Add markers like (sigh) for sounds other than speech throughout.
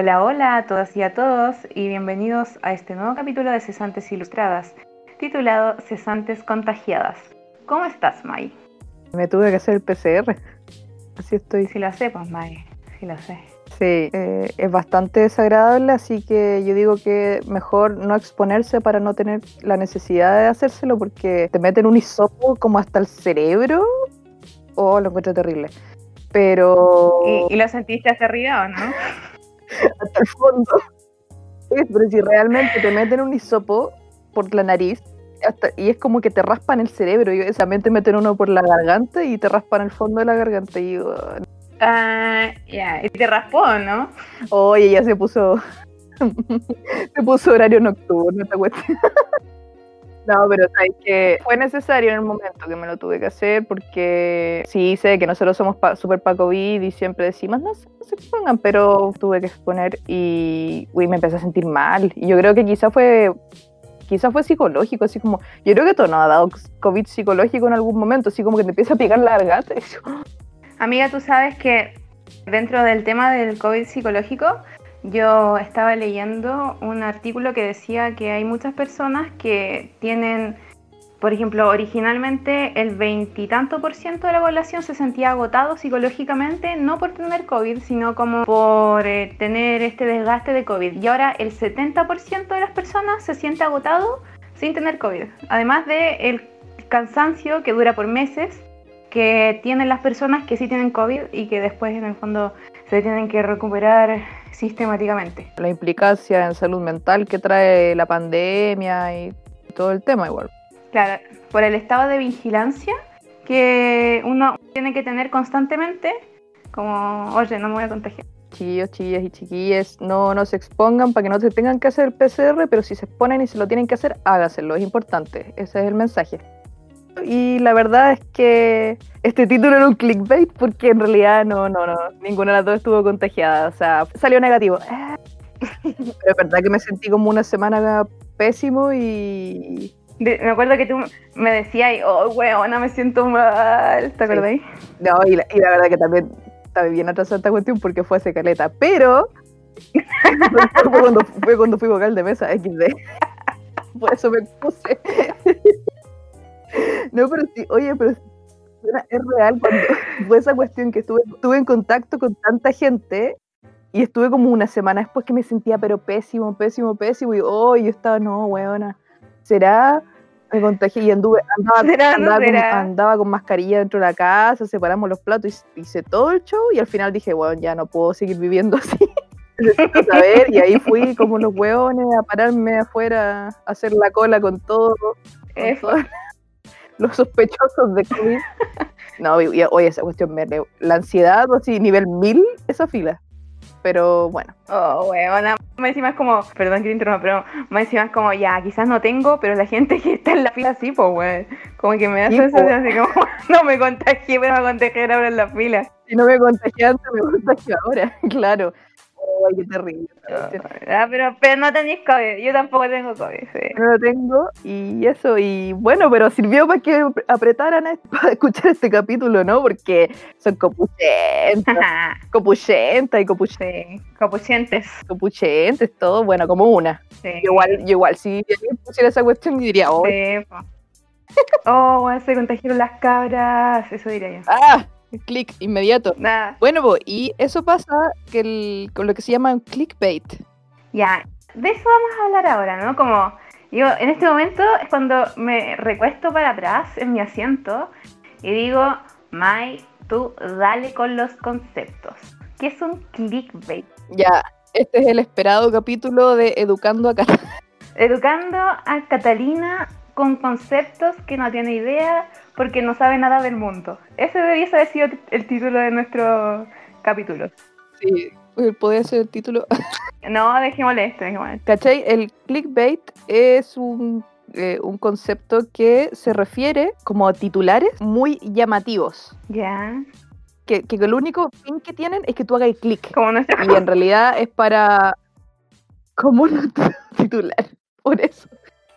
Hola, hola a todas y a todos y bienvenidos a este nuevo capítulo de Cesantes Ilustradas, titulado Cesantes Contagiadas. ¿Cómo estás, Mai? Me tuve que hacer el PCR, así estoy. Si lo sé, pues, Mai, si lo sé. Sí, eh, es bastante desagradable, así que yo digo que mejor no exponerse para no tener la necesidad de hacérselo porque te meten un hisopo como hasta el cerebro. Oh, lo encuentro terrible. Pero. ¿Y, y lo sentiste arriba o no? (laughs) hasta el fondo. Pero si realmente te meten un hisopo por la nariz hasta- y es como que te raspan el cerebro, y también te meten uno por la garganta y te raspan el fondo de la garganta. Y oh, Ah, ya, y te raspó, ¿no? Oye, ya se puso. (laughs) se puso horario nocturno esta cuestión. No, pero sabes que fue necesario en el momento que me lo tuve que hacer porque sí sé que nosotros somos pa super para COVID y siempre decimos no, se- expongan, pero tuve que exponer y uy, me empecé a sentir mal. Y yo creo que quizá fue quizá fue psicológico, así como yo creo que todo nos ha dado COVID psicológico en algún momento, así como que te empieza a picar la garganta. (laughs) Amiga, tú sabes que dentro del tema del COVID psicológico, yo estaba leyendo un artículo que decía que hay muchas personas que tienen, por ejemplo, originalmente el veintitanto por ciento de la población se sentía agotado psicológicamente, no por tener COVID, sino como por eh, tener este desgaste de COVID. Y ahora el 70% de las personas se siente agotado sin tener COVID. Además de el cansancio que dura por meses que tienen las personas que sí tienen COVID y que después en el fondo se tienen que recuperar sistemáticamente. la implicancia en salud mental que trae la pandemia y todo el tema igual. Claro, por el estado de vigilancia que uno tiene que tener constantemente, como, oye, no me voy a contagiar. Chiquillos, chillas y chiquillas, no, no se expongan para que no se tengan que hacer el PCR, pero si se exponen y se lo tienen que hacer, hágaselo, es importante, ese es el mensaje. Y la verdad es que este título era un clickbait porque en realidad no, no, no, ninguna de las dos estuvo contagiada, o sea, salió negativo. (laughs) Pero es verdad que me sentí como una semana pésimo y... De- me acuerdo que tú me decías, oh, weona, me siento mal, ¿te acordáis? No, y la, y la verdad que también estaba bien atrasada esta cuestión porque fue hace caleta, pero (laughs) fue, cuando, fue cuando fui vocal de mesa XD. (laughs) Por eso me puse. (laughs) No, pero sí, oye, pero es real cuando (laughs) fue esa cuestión que estuve, estuve en contacto con tanta gente y estuve como una semana después que me sentía pero pésimo, pésimo, pésimo y oh, yo estaba, no, weona, ¿será? Me contagié y anduve, andaba, ¿Será, no andaba, con, será? andaba con mascarilla dentro de la casa, separamos los platos, y hice todo el show y al final dije, bueno, ya no puedo seguir viviendo así. (laughs) Necesito saber, y ahí fui como los hueones a pararme afuera, a hacer la cola con todo, con todos los sospechosos de COVID. (laughs) No, oye, esa cuestión, me, la ansiedad, así, nivel 1000, esa fila. Pero bueno, Oh, weona. Más encima es como, perdón que te interrumpa, pero más encima es como, ya, quizás no tengo, pero la gente que está en la fila sí, pues, weón. Como que me da Sí, sensación así como, (laughs) no me contagié, pero me contagié ahora en la fila. si no me contagié antes, me contagio ahora, (laughs) claro. Ay, qué terrible. Ah, pero, pero no tenéis COVID, yo tampoco tengo COVID, sí. no lo tengo y eso y bueno pero sirvió para que apretaran a- para (laughs) escuchar este capítulo no porque son copuchentas (laughs) copuchentas y copuch- sí, copuchentes. copuchentes todo bueno como una Sí. Yo igual yo igual si alguien pusiera esa cuestión yo diría oh, Sí, po. Oh, se contagiaron las cabras, eso diría yo. ah clic inmediato Nada, bueno y eso pasa que el- con lo que se llama un clickbait Ya, de eso vamos a hablar ahora, ¿no? Como yo en este momento es cuando me recuesto para atrás en mi asiento y digo, Mai, tú dale con los conceptos. ¿Qué es un clickbait? ya este es el esperado capítulo de educando a Cat- Educando a Catalina con conceptos que no tiene idea porque no sabe nada del mundo. Ese debiese haber sido el título de nuestro capítulo. sí eh, podría ser el título (laughs) No, dejémosle esto, dejémosle. ¿Cachai? El clickbait es un, eh, un concepto que se refiere como a titulares muy llamativos. Ya, Que, que el único fin que tienen es que tú hagas clic. como. Y en realidad es para... como un (laughs) titular. Por eso.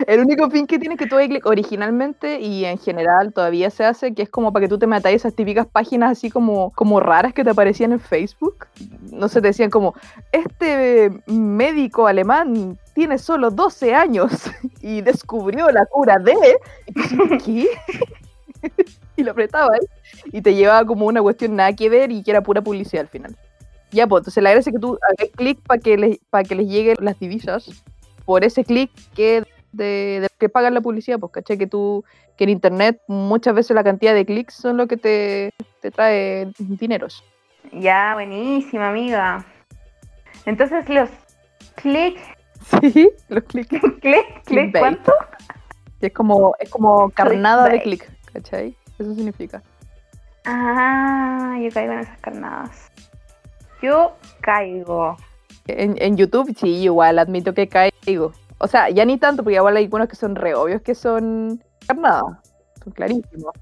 El único fin que tiene que tú originalmente y en general todavía se hace, que es como para que tú te metas esas típicas páginas así como, como raras que te aparecían en Facebook. No sé, te decían como, este médico alemán tiene solo 12 años (laughs) y descubrió la cura de... ¿Qué? (laughs) y lo apretaba ahí y te llevaba como una cuestión nada que ver y que era pura publicidad al final. Ya, pues, entonces la gracia es que tú hagas clic para que, les, para que les lleguen las divisas por ese clic que de, que pagan la publicidad, pues, caché que tú, que en internet muchas veces la cantidad de clics son lo que te, te trae dineros. Ya, buenísima, amiga. Entonces los clics. (laughs) Sí, los clics. (laughs) ¿Clic? ¿Clic? ¿Cuánto? Es como, es como carnada de clic, ¿cachai? Eso significa. Ah, yo caigo en esas carnadas. Yo caigo. En, en YouTube sí, igual admito que caigo. O sea, ya ni tanto, porque igual hay algunos que son re obvios que son carnadas. Son clarísimos.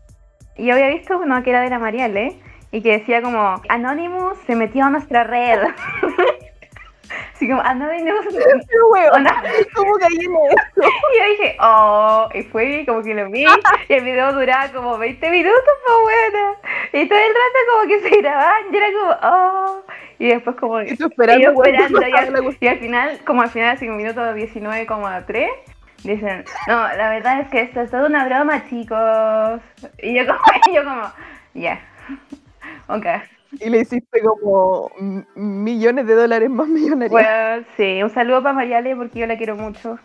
Yo había visto uno que era de la Mariale y que decía como Anonymous se metió a nuestra red. (laughs) Así como Anonymous. (laughs) (laughs) ¿Cómo caí en eso? Y yo dije, oh, y fue como que lo vi. y el video duraba como 20 minutos, pues bueno. Y todo el rato como que se grababan y era como, oh. Y después como... Y esperando, esperando (laughs) y, al, final, como al final, así un minuto 19,3, dicen, no, la verdad es que esto es toda una broma, chicos. Y yo como, y yo como, ya, ok. Y le hiciste como millones de dólares más (laughs) millonarios. Bueno, sí, un saludo para Mariale porque yo la quiero mucho.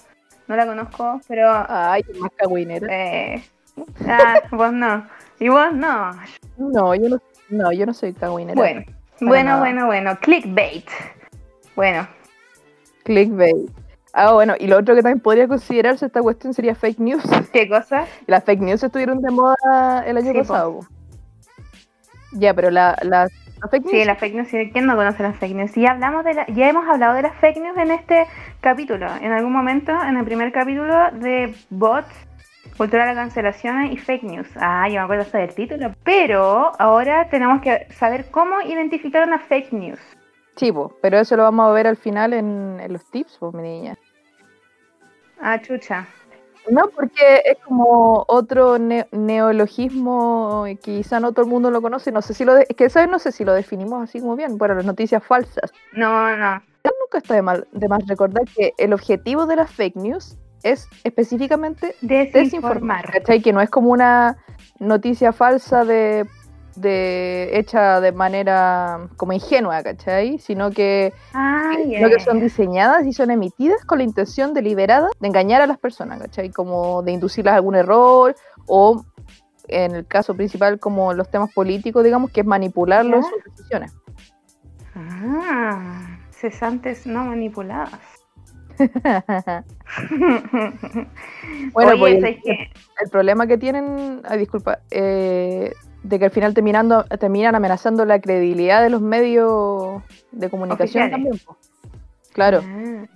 No la conozco, pero... Ay, más cagüinera. Eh, ah, vos no. Y vos no. No, yo no, no, yo no soy cagüinera. Bueno. Bueno, bueno, bueno. Clickbait. Bueno. Clickbait. Ah, bueno, y lo otro que también podría considerarse esta cuestión sería fake news. ¿Qué cosa? (laughs) Las fake news estuvieron de moda el año pasado. Ya, pero la, las fake news. Sí, las fake news. ¿Quién no conoce las fake news? Ya, hablamos de ya hemos hablado de las fake news en este capítulo. En algún momento, en el primer capítulo de bots Cultura de la cancelación y fake news. Ah, yo me acuerdo hasta del título. Pero ahora tenemos que saber cómo identificar una fake news. Sí, pero eso lo vamos a ver al final en, los tips, pues, mi niña. Ah, chucha. No, porque es como otro neologismo que quizá no todo el mundo lo conoce. No sé si lo que ¿sabes? no sé si lo definimos así como bien. Bueno, las noticias falsas. No, no. Nunca está de, mal, de más recordar que el objetivo de las fake news es específicamente desinformar. ¿Cachai? Que no es como una noticia falsa de, hecha de manera como ingenua, ¿cachai? Sino que, que son diseñadas y son emitidas con la intención deliberada de engañar a las personas, ¿cachai? Como de inducirlas a algún error o en el caso principal como los temas políticos, digamos, que es manipularlos sus decisiones. Ah, cesantes no manipuladas. (laughs) (laughs) bueno, pues el, problema que tienen, ay, disculpa, eh, de que al final terminando, terminan amenazando la credibilidad de los medios de comunicación también. Claro. Ah.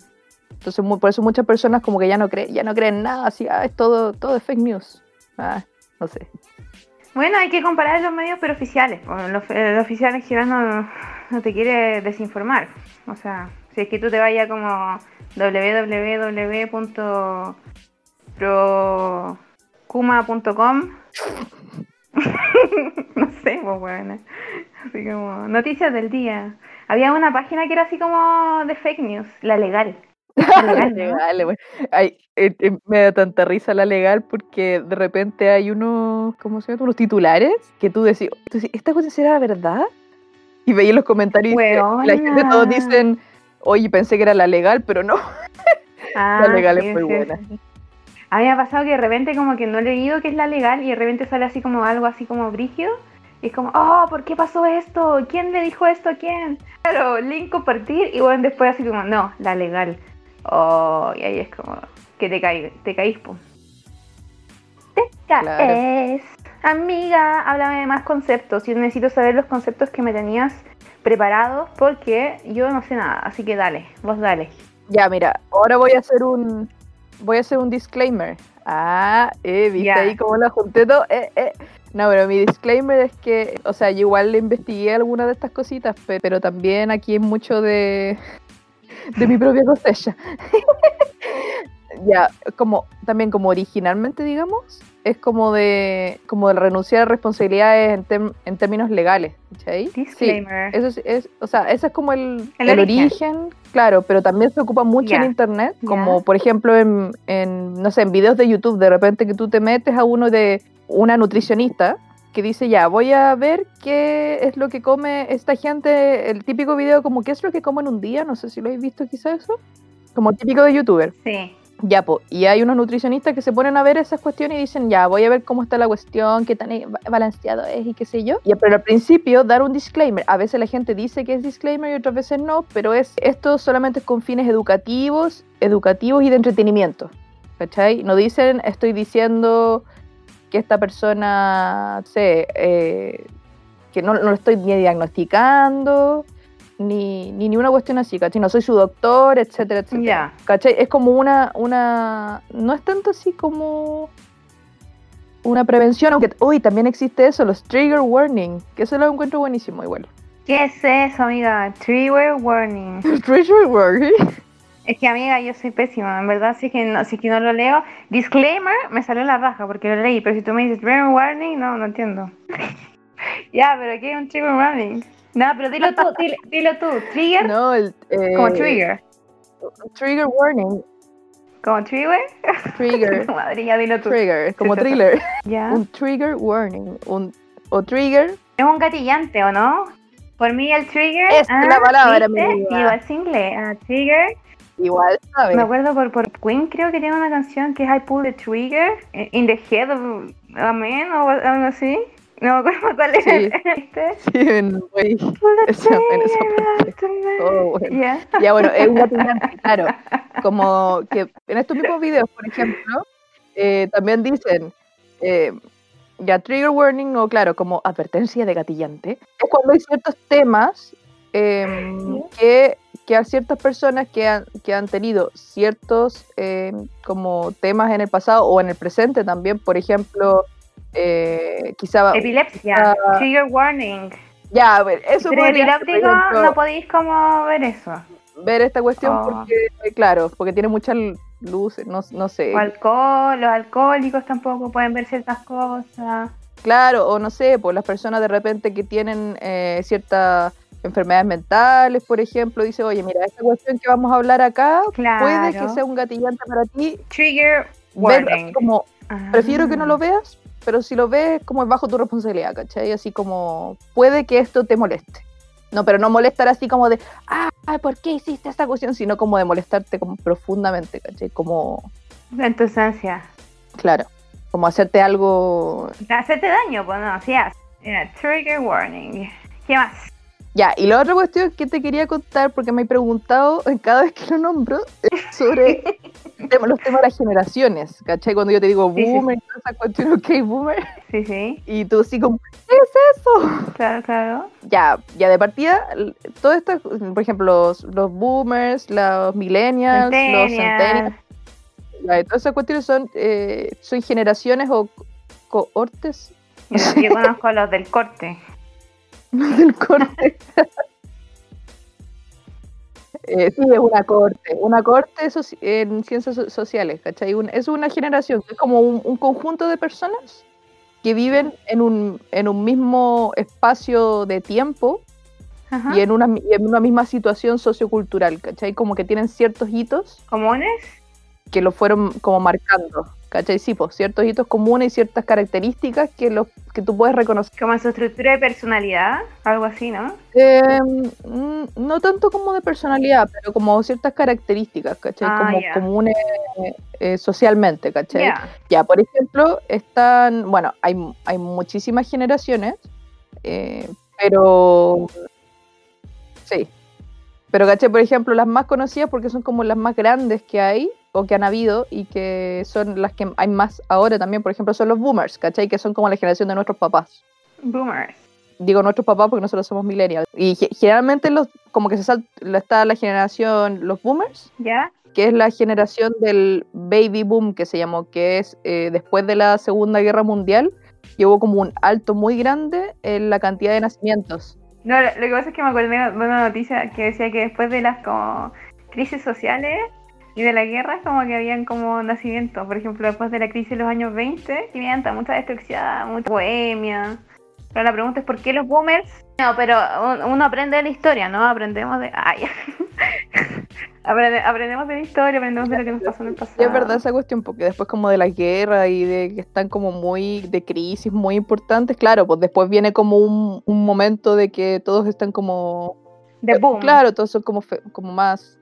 Entonces por eso muchas personas como que ya no creen, ya no creen nada, así, ah, es todo, todo es fake news. Ah, no sé. Bueno, hay que comparar los medios pero oficiales. los, el oficial en general no, no te quiere desinformar. O sea, si es que tú te vayas como www.procuma.com (laughs) no sé, pues bueno. Así como noticias del día. Había una página que era así como de fake news, la legal. La (laughs) legal, eh, eh, me da tanta risa la legal porque de repente hay unos, ¿cómo se llama? Unos titulares que tú decís, ¿esta cosa será verdad? Y veis los comentarios y la gente todos dicen, oye, pensé que era la legal, pero no. (laughs) la ah, legal es muy buena. A mí me ha pasado que de repente como que no he leído que es la legal y de repente sale así como algo así como brígido. Y es como, oh, ¿por qué pasó esto? ¿Quién le dijo esto a quién? Claro, link compartir y bueno, después así como, no, la legal. Oh, y ahí es como que te caes, te caís, pues. Te caes. Amiga, háblame de más conceptos. Yo necesito saber los conceptos que me tenías preparados porque yo no sé nada. Así que dale, vos dale. Ya, mira, ahora voy a hacer un voy a hacer un disclaimer. Ah, eh, viste ahí cómo la junté todo. Eh, eh. No, pero mi disclaimer es que, o sea, yo igual le investigué algunas de estas cositas, pero también aquí es mucho de, de mi propia cosecha. (laughs) ya, como, también como originalmente, digamos, es como de, como de renunciar a responsabilidades en, tem- en términos legales. Sí, Disclaimer. eso es, es- o sea, ese es como el, El el origen. origen. claro, pero también se ocupa mucho en internet, como por ejemplo en, en, no sé, en videos de YouTube, de repente que tú te metes a uno de una nutricionista que dice, ya, voy a ver qué es lo que come esta gente, el típico video como qué es lo que come en un día, no sé si lo habéis visto quizás eso, como típico de youtuber. Sí. Ya, po, y hay unos nutricionistas que se ponen a ver esas cuestiones y dicen, ya, voy a ver cómo está la cuestión, qué tan ba- balanceado es y qué sé yo. Ya, pero al principio dar un disclaimer. A veces la gente dice que es disclaimer y otras veces no, pero es esto solamente es con fines educativos, educativos y de entretenimiento. ¿Cachai? No dicen, estoy diciendo que esta persona, sé, eh, que no, no lo estoy ni diagnosticando, ni, ni, ni una cuestión así, ¿cachai? No soy su doctor, etcétera, etcétera. Ya. ¿Cachai? Es como una, una. No es tanto así como. Una prevención, aunque. Uy, también existe eso, los trigger warning, que eso lo encuentro buenísimo igual. ¿Qué es eso, amiga? Trigger warning. (laughs) Trigger warning. Es que, amiga, yo soy pésima, en verdad, si es que no, si es que no lo leo. Disclaimer, me salió la raja porque lo leí, pero si tú me dices trigger warning, no, no entiendo. (laughs) ya, pero ¿qué es un trigger warning? No, pero dilo tú, dilo, dilo tú. Trigger, No, el. eh, como trigger. Trigger warning. Como trigger. Trigger. (laughs) Madre, ya dilo tú. Trigger, como Sí, thriller. Ya. Un trigger warning. Un, o trigger. Es un gatillante, ¿o no? Por mí el trigger. Es la palabra, mi. Igual es inglés. Ah, trigger. Igual, ¿sabes? Me acuerdo por, por Queen, creo que tiene una canción que es I Pull the Trigger eh, in the Head of a Man o algo así. No me acuerdo cuál es. Sí. ¿Viste? Sí, en, güey. (laughs) Esa- en esa parte. Oh, bueno. Ya. Ya, bueno, es un gatillante, claro. Como que en estos mismos videos, por ejemplo, eh, también dicen, eh, ya trigger warning o claro, como advertencia de gatillante. Es cuando hay ciertos temas em, que, que a ciertas personas que han, que han tenido ciertos em, como temas en el pasado o en el presente también, por ejemplo, eh, quizá... Epilepsia. Ah. Trigger warning. Ya, a ver, eso Pero epiléptico no podéis como ver eso. ver esta cuestión Oh. porque, eh, claro, porque tiene muchas luces, no, no sé. O alcohol, los alcohólicos tampoco pueden ver ciertas cosas. Claro, o no sé, pues las personas de repente que tienen eh, ciertas enfermedades mentales, por ejemplo, dice, oye, mira, esta cuestión que vamos a hablar acá Claro. puede que sea un gatillante para ti. Trigger Ver, warning. como, prefiero que no Ah. lo veas, pero si lo ves, como es bajo tu responsabilidad, ¿cachai? Así como, puede que esto te moleste. No, pero no molestar así como de, ah, ¿por qué hiciste esta cuestión? Sino como de molestarte como profundamente, ¿cachai? Como, En tu esencia. claro, como hacerte algo Hacerte daño, pues no, sí. Era trigger warning. ¿Qué más? Ya, y la otra cuestión que te quería contar, porque me he preguntado en cada vez que lo nombro, es sobre (laughs) el (laughs) tema- los temas de las generaciones, ¿cachai? Cuando yo te digo Sí, sí, boomer, y toda esa cuestión, ok, boomer, Sí, sí, y tú así como, ¿qué es eso? claro, claro. Ya, ya de partida, todo esto, por ejemplo, los, los boomers, los millennials, los Centennial. centennials, ya, todas esas cuestiones son, eh, son generaciones o cohortes Yo, yo (laughs) conozco los del corte. del corte. (laughs) Eh, sí, es una corte, una corte en ciencias so- sociales, ¿cachai? Un- es una generación, es como un, un conjunto de personas que viven en un, en un mismo espacio de tiempo Ajá. y en, una, y en una misma situación sociocultural, ¿cachai? Como que tienen ciertos hitos ¿Comunes? que lo fueron como marcando, ¿cachai? Sí, pues ciertos hitos comunes y ciertas características que, los, que tú puedes reconocer. Como en su estructura de personalidad, algo así, ¿no? Eh, mm, no tanto como de personalidad, pero como ciertas características, ¿cachai? Ah, como comunes eh, socialmente, ¿cachai? Ya. Ya, por ejemplo, están, bueno, hay, hay muchísimas generaciones, eh, pero sí. Pero, ¿cachai? Por ejemplo, las más conocidas porque son como las más grandes que hay o que han habido y que son las que hay más ahora también, por ejemplo, son los boomers, ¿cachai? Que son como la generación de nuestros papás Boomers. digo nuestros papás porque nosotros somos millennials. Y ge- generalmente los, como que se sal- está la generación, los boomers, ¿Ya? que es la generación del baby boom que se llamó, que es eh, después de la Segunda Guerra Mundial, y hubo como un alto muy grande en la cantidad de nacimientos. No, lo, que pasa es que me acordé de una noticia que decía que después de las como crisis sociales, Y de la guerra como que habían como nacimientos. Por ejemplo, después de la crisis de los años 20, que había mucha destrucción, mucha bohemia. Pero la pregunta es ¿por qué los boomers? No, pero uno aprende de la historia, ¿no? Aprendemos de... Ay, (laughs) aprendemos de la historia, aprendemos de lo que nos pasó en el (laughs) pasado. es verdad esa cuestión, porque después como de la guerra y de que están como muy de crisis muy importantes, claro, pues después viene como un, un momento de que todos están como... De eh, boom. Claro, todos son como, como más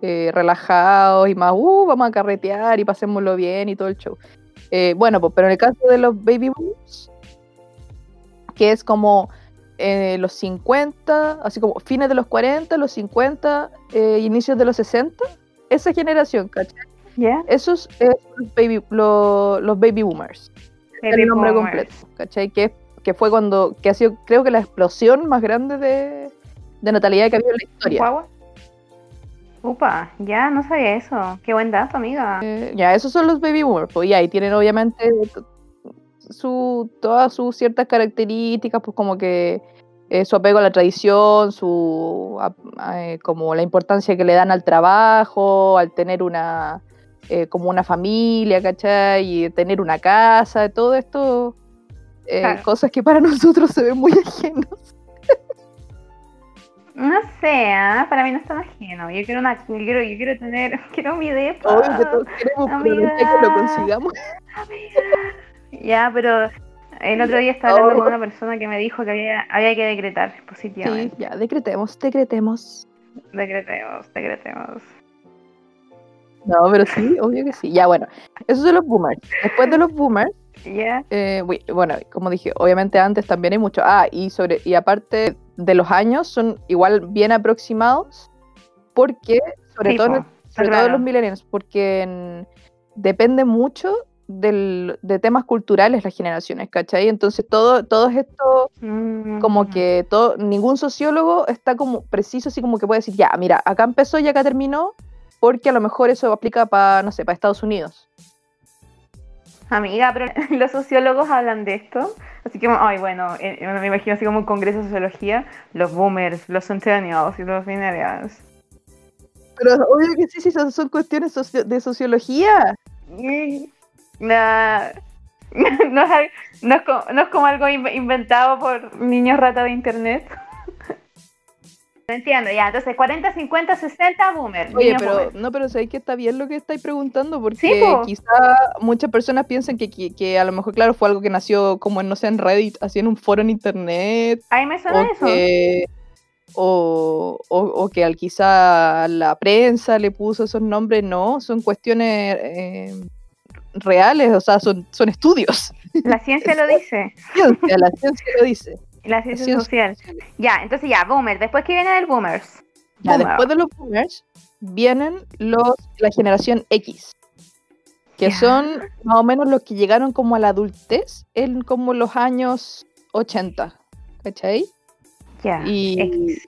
eh, relajados y más, uh, vamos a carretear y pasémoslo bien y todo el show. Eh, bueno, pues, pero en el caso de los baby boomers, que es como eh, los 50, así como fines de los 40, los 50, eh, inicios de los 60, esa generación, ¿cachai? ¿Ya? Esos son los baby, lo- los baby boomers. Baby el nombre boomers. completo, ¿cachai? Que, que fue cuando, que ha sido creo que la explosión más grande de, de natalidad que ha habido en la historia. ¿Guagua? Upa, ya no sabía eso. Qué buen dato, amiga. Eh, ya, esos son los baby boomers, pues ya, y tienen obviamente su, todas sus ciertas características, pues como que eh, su apego a la tradición, su eh, como la importancia que le dan al trabajo, al tener una eh, como una familia, ¿cachai? Y tener una casa, todo esto, eh, Claro. cosas que para (laughs) nosotros se ven muy ajenos. No sé, ¿ah? para mí no es tan ajeno. Yo quiero una, yo quiero, yo quiero tener, (laughs) quiero mi depa. Obvio que todos queremos, pero que lo amiga. Ya, pero el otro día estaba hablando Oh. con una persona que me dijo que había, había que decretar Sí, positivamente. ya, decretemos, decretemos. Decretemos, decretemos. No, pero sí, obvio que sí. Ya, bueno, esos son los boomers. Después de los boomers, Ya, eh, bueno, como dije, obviamente antes también hay mucho. Ah, y sobre y aparte de los años son igual bien aproximados, porque sobre Sí, todo, po, sobre claro. todo los millennials, porque en- depende mucho del, de temas culturales las generaciones, ¿cachai? Entonces todo, todo esto Mm. como que todo, ningún sociólogo está como preciso, así como que puede decir, ya, mira, acá empezó y acá terminó, porque a lo mejor eso aplica para, no sé, para Estados Unidos. Amiga, pero (laughs) los sociólogos hablan de esto. Así que, ay, bueno, eh, me imagino así como un congreso de sociología. Los boomers, los centennials y los millennials. Pero obvio que sí, sí, son, son cuestiones de sociología. (laughs) No, es, no es co- no es como algo in- inventado por niños rata de internet. (laughs) Entiendo, ya. Entonces, 40, 50, 60 boomer. Oye, pero boomer. no, pero sabéis que está bien lo que estáis preguntando, porque Sí, po. quizá muchas personas piensan que, que, que a lo mejor, claro, fue algo que nació como en, no sé, en Reddit, así en un foro en internet, Ahí me suena o eso. que, o, o- o que al quizá la prensa le puso esos nombres, no, son cuestiones eh, reales, o sea, son, son estudios. La ciencia lo dice. Ciencia, la ciencia lo dice. La ciencia Ciencia social. Ya, entonces ya, boomer. Después que viene del boomers. Ya, Boomer. después de los boomers vienen los la generación X, que son más o menos los que llegaron como a la adultez en como los años 80, ¿cachai? Ya. Y X.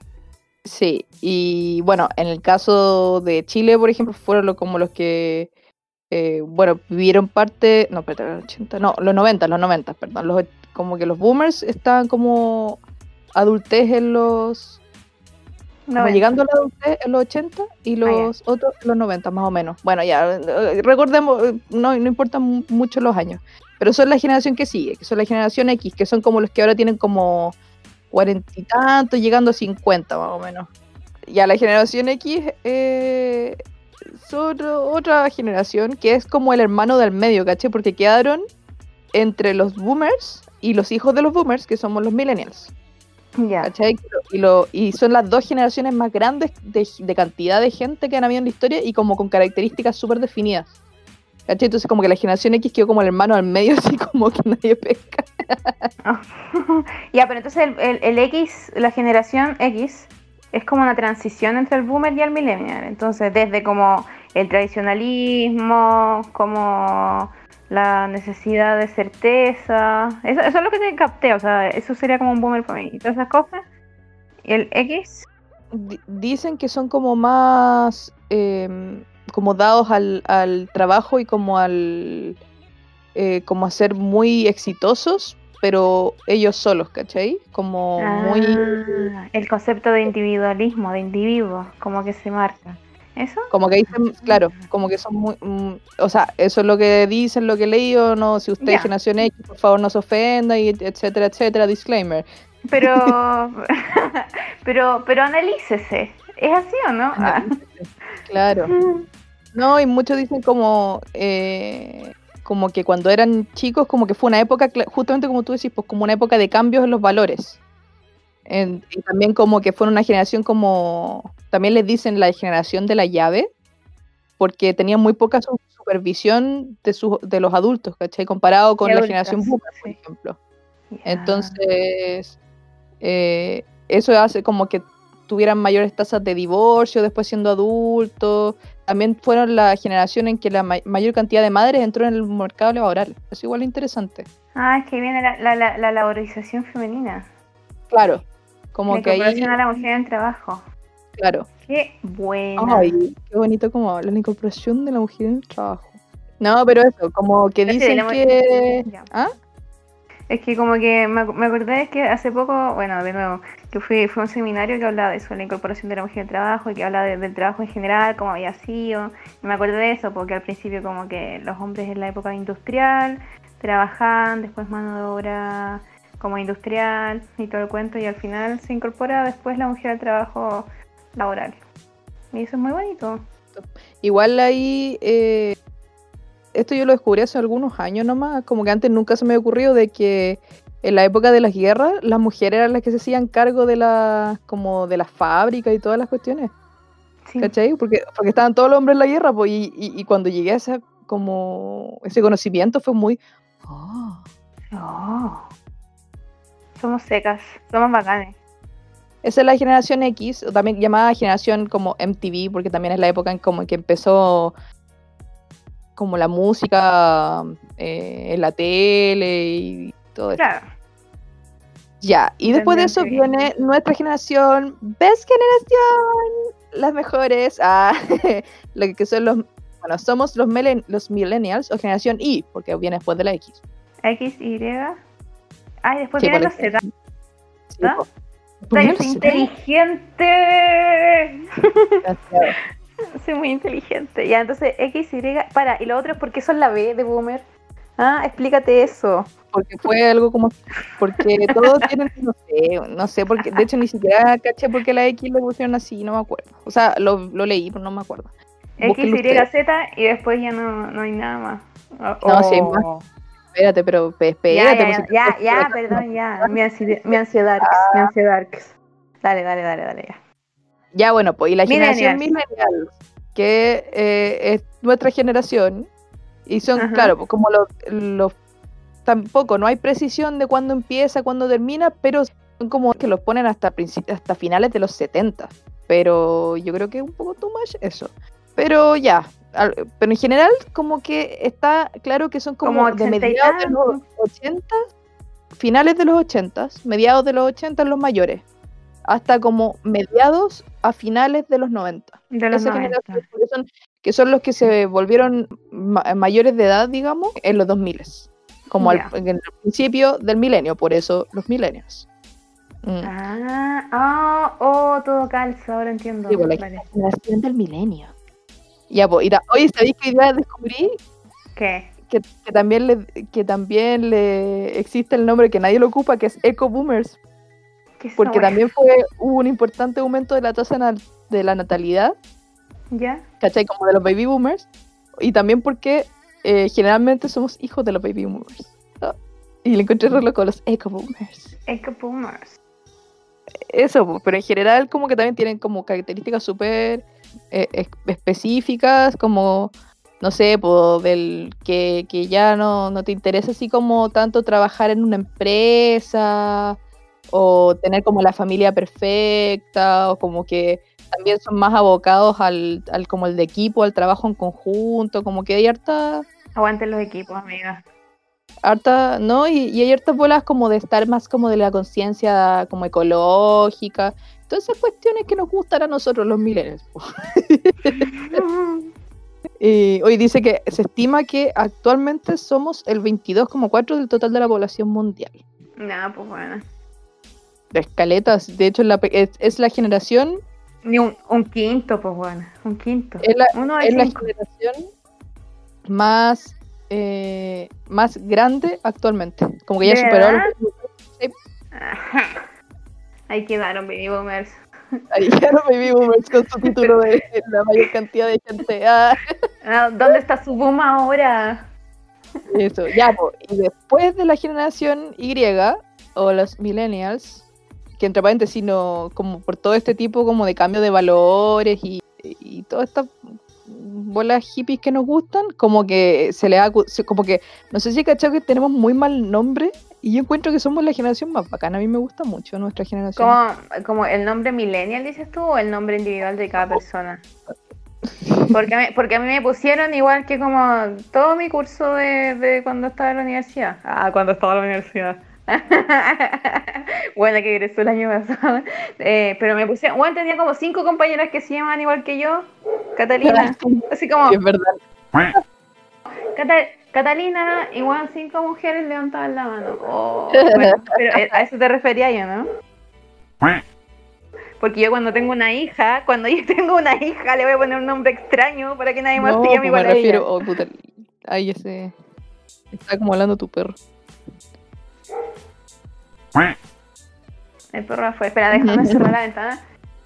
sí, y bueno, en el caso de Chile, por ejemplo, fueron lo- como los que eh, bueno, vivieron parte, no, espérate, los 80, no, los 90, los 90, perdón, los, como que los boomers estaban como adultez en los como llegando a la adultez en los 80 y ya. los otros en los 90 más o menos. Bueno, ya, recordemos, no, no importan mu- mucho los años, pero son la generación que sigue, que son la generación X, que son como los que ahora tienen como cuarenta y tantos, llegando a 50 más o menos. Ya la generación X eh, son o- otra generación que es como el hermano del medio, ¿caché? Porque quedaron entre los boomers y los hijos de los boomers, que somos los millennials. Ya. ¿cachai? Y, lo, y son las dos generaciones más grandes de, de cantidad de gente que han habido en la historia y como con características súper definidas. ¿Cachai? Entonces como que la generación X quedó como el hermano al medio, (laughs) así como que nadie pesca. (laughs) ya, pero entonces el, el- el X, la generación X, es como una transición entre el boomer y el millennial. Entonces, desde como el tradicionalismo, como la necesidad de certeza. Eso, es lo que te capté, o sea, eso sería como un boomer para mí. Y todas esas cosas. Y el X, Di- Dicen que son como más em, como dados al, al trabajo y como al eh, como a ser muy exitosos, pero ellos solos, ¿cachai? Como muy Ah, el concepto de individualismo, de individuo, como que se marca. ¿Eso? Como que dicen, claro, como que son muy, mm, o sea, eso es lo que dicen, lo que he leído, no, si usted es generación X, por favor no se ofenda, y etcétera, etcétera, disclaimer. Pero, (laughs) (laughs) pero, pero analícese. ¿Es así o no? Claro. (laughs) No, y muchos dicen como, eh, como que cuando eran chicos, como que fue una época, justamente como tú decís, pues como una época de cambios en los valores. En- y también como que fueron una generación como, también les dicen la generación de la llave, porque tenían muy poca su- supervisión de, sus de los adultos, ¿cachai? Comparado con la generación boomer, por ejemplo. Entonces, eh, eso hace como que tuvieran mayores tasas de divorcio después siendo adultos. También fueron la generación en que la ma- mayor cantidad de madres entró en el mercado laboral. Es igual interesante. Ah, es que viene la, la, la, la laborización femenina. Claro, como la que ahí, a la mujer en trabajo. claro. Qué buena. Ay, qué bonito como habla la incorporación de la mujer en el trabajo. No, pero eso, como que sí, dicen que... Ya. ¿Ah? Es que como que me, ac- me acordé de que hace poco, bueno, de nuevo, que fui, fue un seminario que hablaba de eso, la incorporación de la mujer al trabajo y que hablaba de- del trabajo en general, cómo había sido. Y me acordé de eso porque al principio como que los hombres en la época industrial trabajaban, después mano de obra como industrial y todo el cuento y al final se incorpora después la mujer al trabajo laboral. Y eso es muy bonito. Igual ahí, eh, esto yo lo descubrí hace algunos años nomás, como que antes nunca se me ocurrido de que en la época de las guerras las mujeres eran las que se hacían cargo de la, como de las fábricas y todas las cuestiones, Sí. ¿cachai? Porque, porque estaban todos los hombres en la guerra, pues, y, y- y cuando llegué a ese, como, ese conocimiento fue muy... "Ah". Oh. Somos secas, somos bacanes. Esa es la generación X, o también llamada generación como MTV, porque también es la época en como que empezó como la música eh, en la tele y todo eso. Claro. Ya, y después de eso viene nuestra generación, Best Generación, las mejores, (laughs) ah, lo que son los, bueno, somos los, millennials o generación Y, porque viene después de la X. X, Y. Ay, después Sí, vienen los Z. ¿Ah? po. Después viene ¡Soy los Z. inteligente! (laughs) Soy muy inteligente. Ya, entonces X, Y. Para, y lo otro es porque son la B de Boomer. Ah, explícate eso. porque fue algo como porque todos (laughs) tienen no sé no sé porque de hecho ni siquiera caché por qué la X le pusieron así no me acuerdo o sea lo, lo leí pero no me acuerdo X, Y. Z y después ya no, no hay nada más. No, sí hay oh. espérate pero pe- Ya, espérate ya, pues, ya, si- ya, ya, perdón, ya. Mi ansiedad, mi ansiedad, mi ansiedad. Dale, dale, dale, dale, ya. Ya bueno pues y la generación millennial que eh, es nuestra generación y son Ajá. claro pues, como los los tampoco no hay precisión de cuándo empieza cuándo termina pero son como que los ponen hasta hasta finales de los 70 pero yo creo que es un poco too much eso pero ya al- pero en general como que está claro que son como, Como de 80 y mediados de los tanto. 80 finales de los 80 mediados de los 80 los mayores hasta como mediados a finales de los 90 De los esa 90. generación que son, que son los que se volvieron ma- mayores de edad, digamos, en los 2000 como al, Ya. en el principio del milenio, por eso los milenios. Mm. Ah, ah, oh, todo calza, ahora entiendo. Sí, pues, la Vale. generación del milenio. Ya, pues, oye, ¿sabéis que día descubrí ¿Qué? que, que también le, que también le existe el nombre que nadie lo ocupa, que es Eco Boomers? ¿Qué es esa Porque también fue hubo un importante aumento de la tasa de la natalidad ¿Ya? ¿cachai? Como de los baby boomers. Y también porque eh, generalmente somos hijos de los baby boomers. Y le encontré re loco los eco boomers. Eco Boomers. Eso, pero en general como que también tienen como características súper eh, es- específicas, como, no sé, po, del que, que ya no, no te interesa así como tanto trabajar en una empresa o tener como la familia perfecta o como que también son más abocados al, al como el de equipo, al trabajo en conjunto, como que hay harta, Aguanten los equipos, amiga. harta, ¿no? Y, y hay hartas bolas como de estar más como de la conciencia como ecológica, todas esas cuestiones que nos gustan a nosotros los millennials. (laughs) Y hoy dice que se estima que actualmente somos el 22,4 del total de la población mundial. Nada, pues bueno. De escaletas, de hecho es la, es, es la generación Ni un, un quinto, pues bueno, un quinto. Es la, Uno es la generación más, eh, más grande actualmente. Como que ya ¿De superó los? Ajá. Ahí quedaron baby boomers. Ahí no Baby Boomers con su (laughs) título de la mayor cantidad de gente. Ah, Ah, ¿Dónde está su boom ahora? eso, ya, po. Y después de la generación Y, o los millennials, que entre paréntesis, no, como por todo este tipo como de cambio de valores y, y todas estas bolas hippies que nos gustan, como que se le ha, como que, no sé si cachado que tenemos muy mal nombre, y yo encuentro que somos la generación más bacana, a mí me gusta mucho nuestra generación. ¿Como, como el nombre millennial dices tú o el nombre individual de cada persona? (laughs) Porque, a mí- porque a mí me pusieron igual que como todo mi curso de, de cuando estaba en la universidad. Ah, cuando estaba en la universidad. (laughs) bueno, que egresó el año pasado. Eh, pero me pusieron, bueno, tenía como cinco compañeras que se llaman igual que yo. Catalina. Así como, Sí, es verdad. Cata- Catalina, igual cinco mujeres levantaban la mano. Oh, (laughs) bueno, pero eh, a eso te refería yo, ¿no? Porque yo cuando tengo una hija, cuando yo (laughs) tengo una hija, le voy a poner un nombre extraño para que nadie más No, se llame pues igual me a refiero, ella. oh, puta, ahí ese está como hablando tu perro. El perro fue. Espera, déjame cerrar la ventana.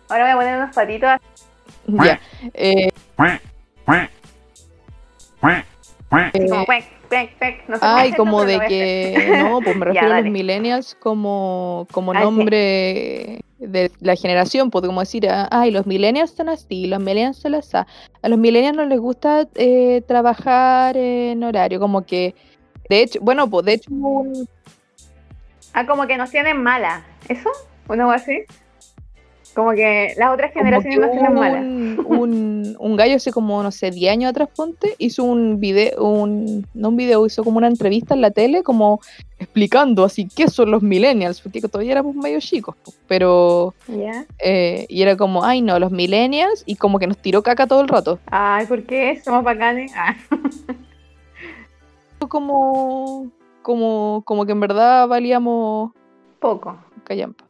Ahora voy a poner unos patitos. Ya. Eh, Así como cuec, cuec, cuec. No sé cómo ay, como de que no, pues me (laughs) Ya, refiero a los millennials como como sí. nombre de la generación, pues como decir, ah, ay, los millennials son así, los millennials son así. A los millennials no les gusta eh, trabajar en horario, como que de hecho, bueno, pues de hecho hubo un, Ah, como que nos tienen mala. ¿Eso? ¿Una cosa así? Como que las otras generaciones nos tienen hubo mala. un, gallo hace como, no sé, 10 años atrás, ponte, hizo un video, un, no un video, hizo como una entrevista en la tele, como explicando así qué son los millennials, porque todavía éramos medio chicos, pero, ¿Ya? eh, y era como, ay no, los millennials, y como que nos tiró caca todo el rato. Ay, ¿por qué? Somos bacanes. Ah. Como, como, como que en verdad valíamos Poco. callampa.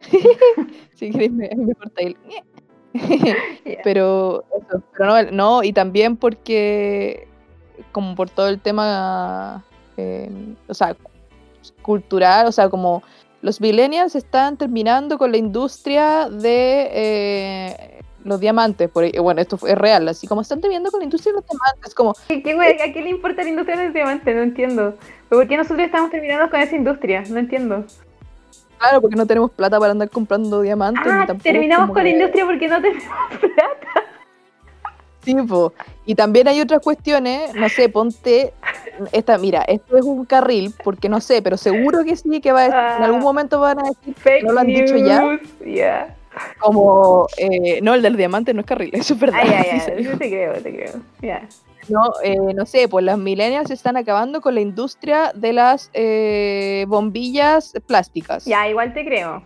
(laughs) si queréis me, me cortáis el- (laughs) Ya. Pero, eso, pero no, no, y también porque, como por todo el tema, eh, o sea, cultural, o sea, como los millennials están terminando con la industria de eh, los diamantes, por, ahí- bueno, esto es real, así como están terminando con la industria de los diamantes, como, ¿Qué- ¿A qué le importa la industria del diamante? No entiendo. ¿Pero ¿Por qué nosotros estamos terminando con esa industria? No entiendo. claro, porque no tenemos plata para andar comprando diamantes. Ah, terminamos con la que- industria porque no tenemos (laughs) plata. Sí, po. y también hay otras cuestiones, no sé, ponte, esta, mira, esto es un carril, porque no sé, pero seguro que sí, que va a en algún Ah. momento van a decir, Fake ¿No lo han dicho ya? news. Como, eh, no, el del diamante no es carril, eso (laughs) es verdad. Yo te creo, te creo. No, eh, no sé, pues las millennials están acabando con la industria de las eh, bombillas plásticas. Ya, igual te creo.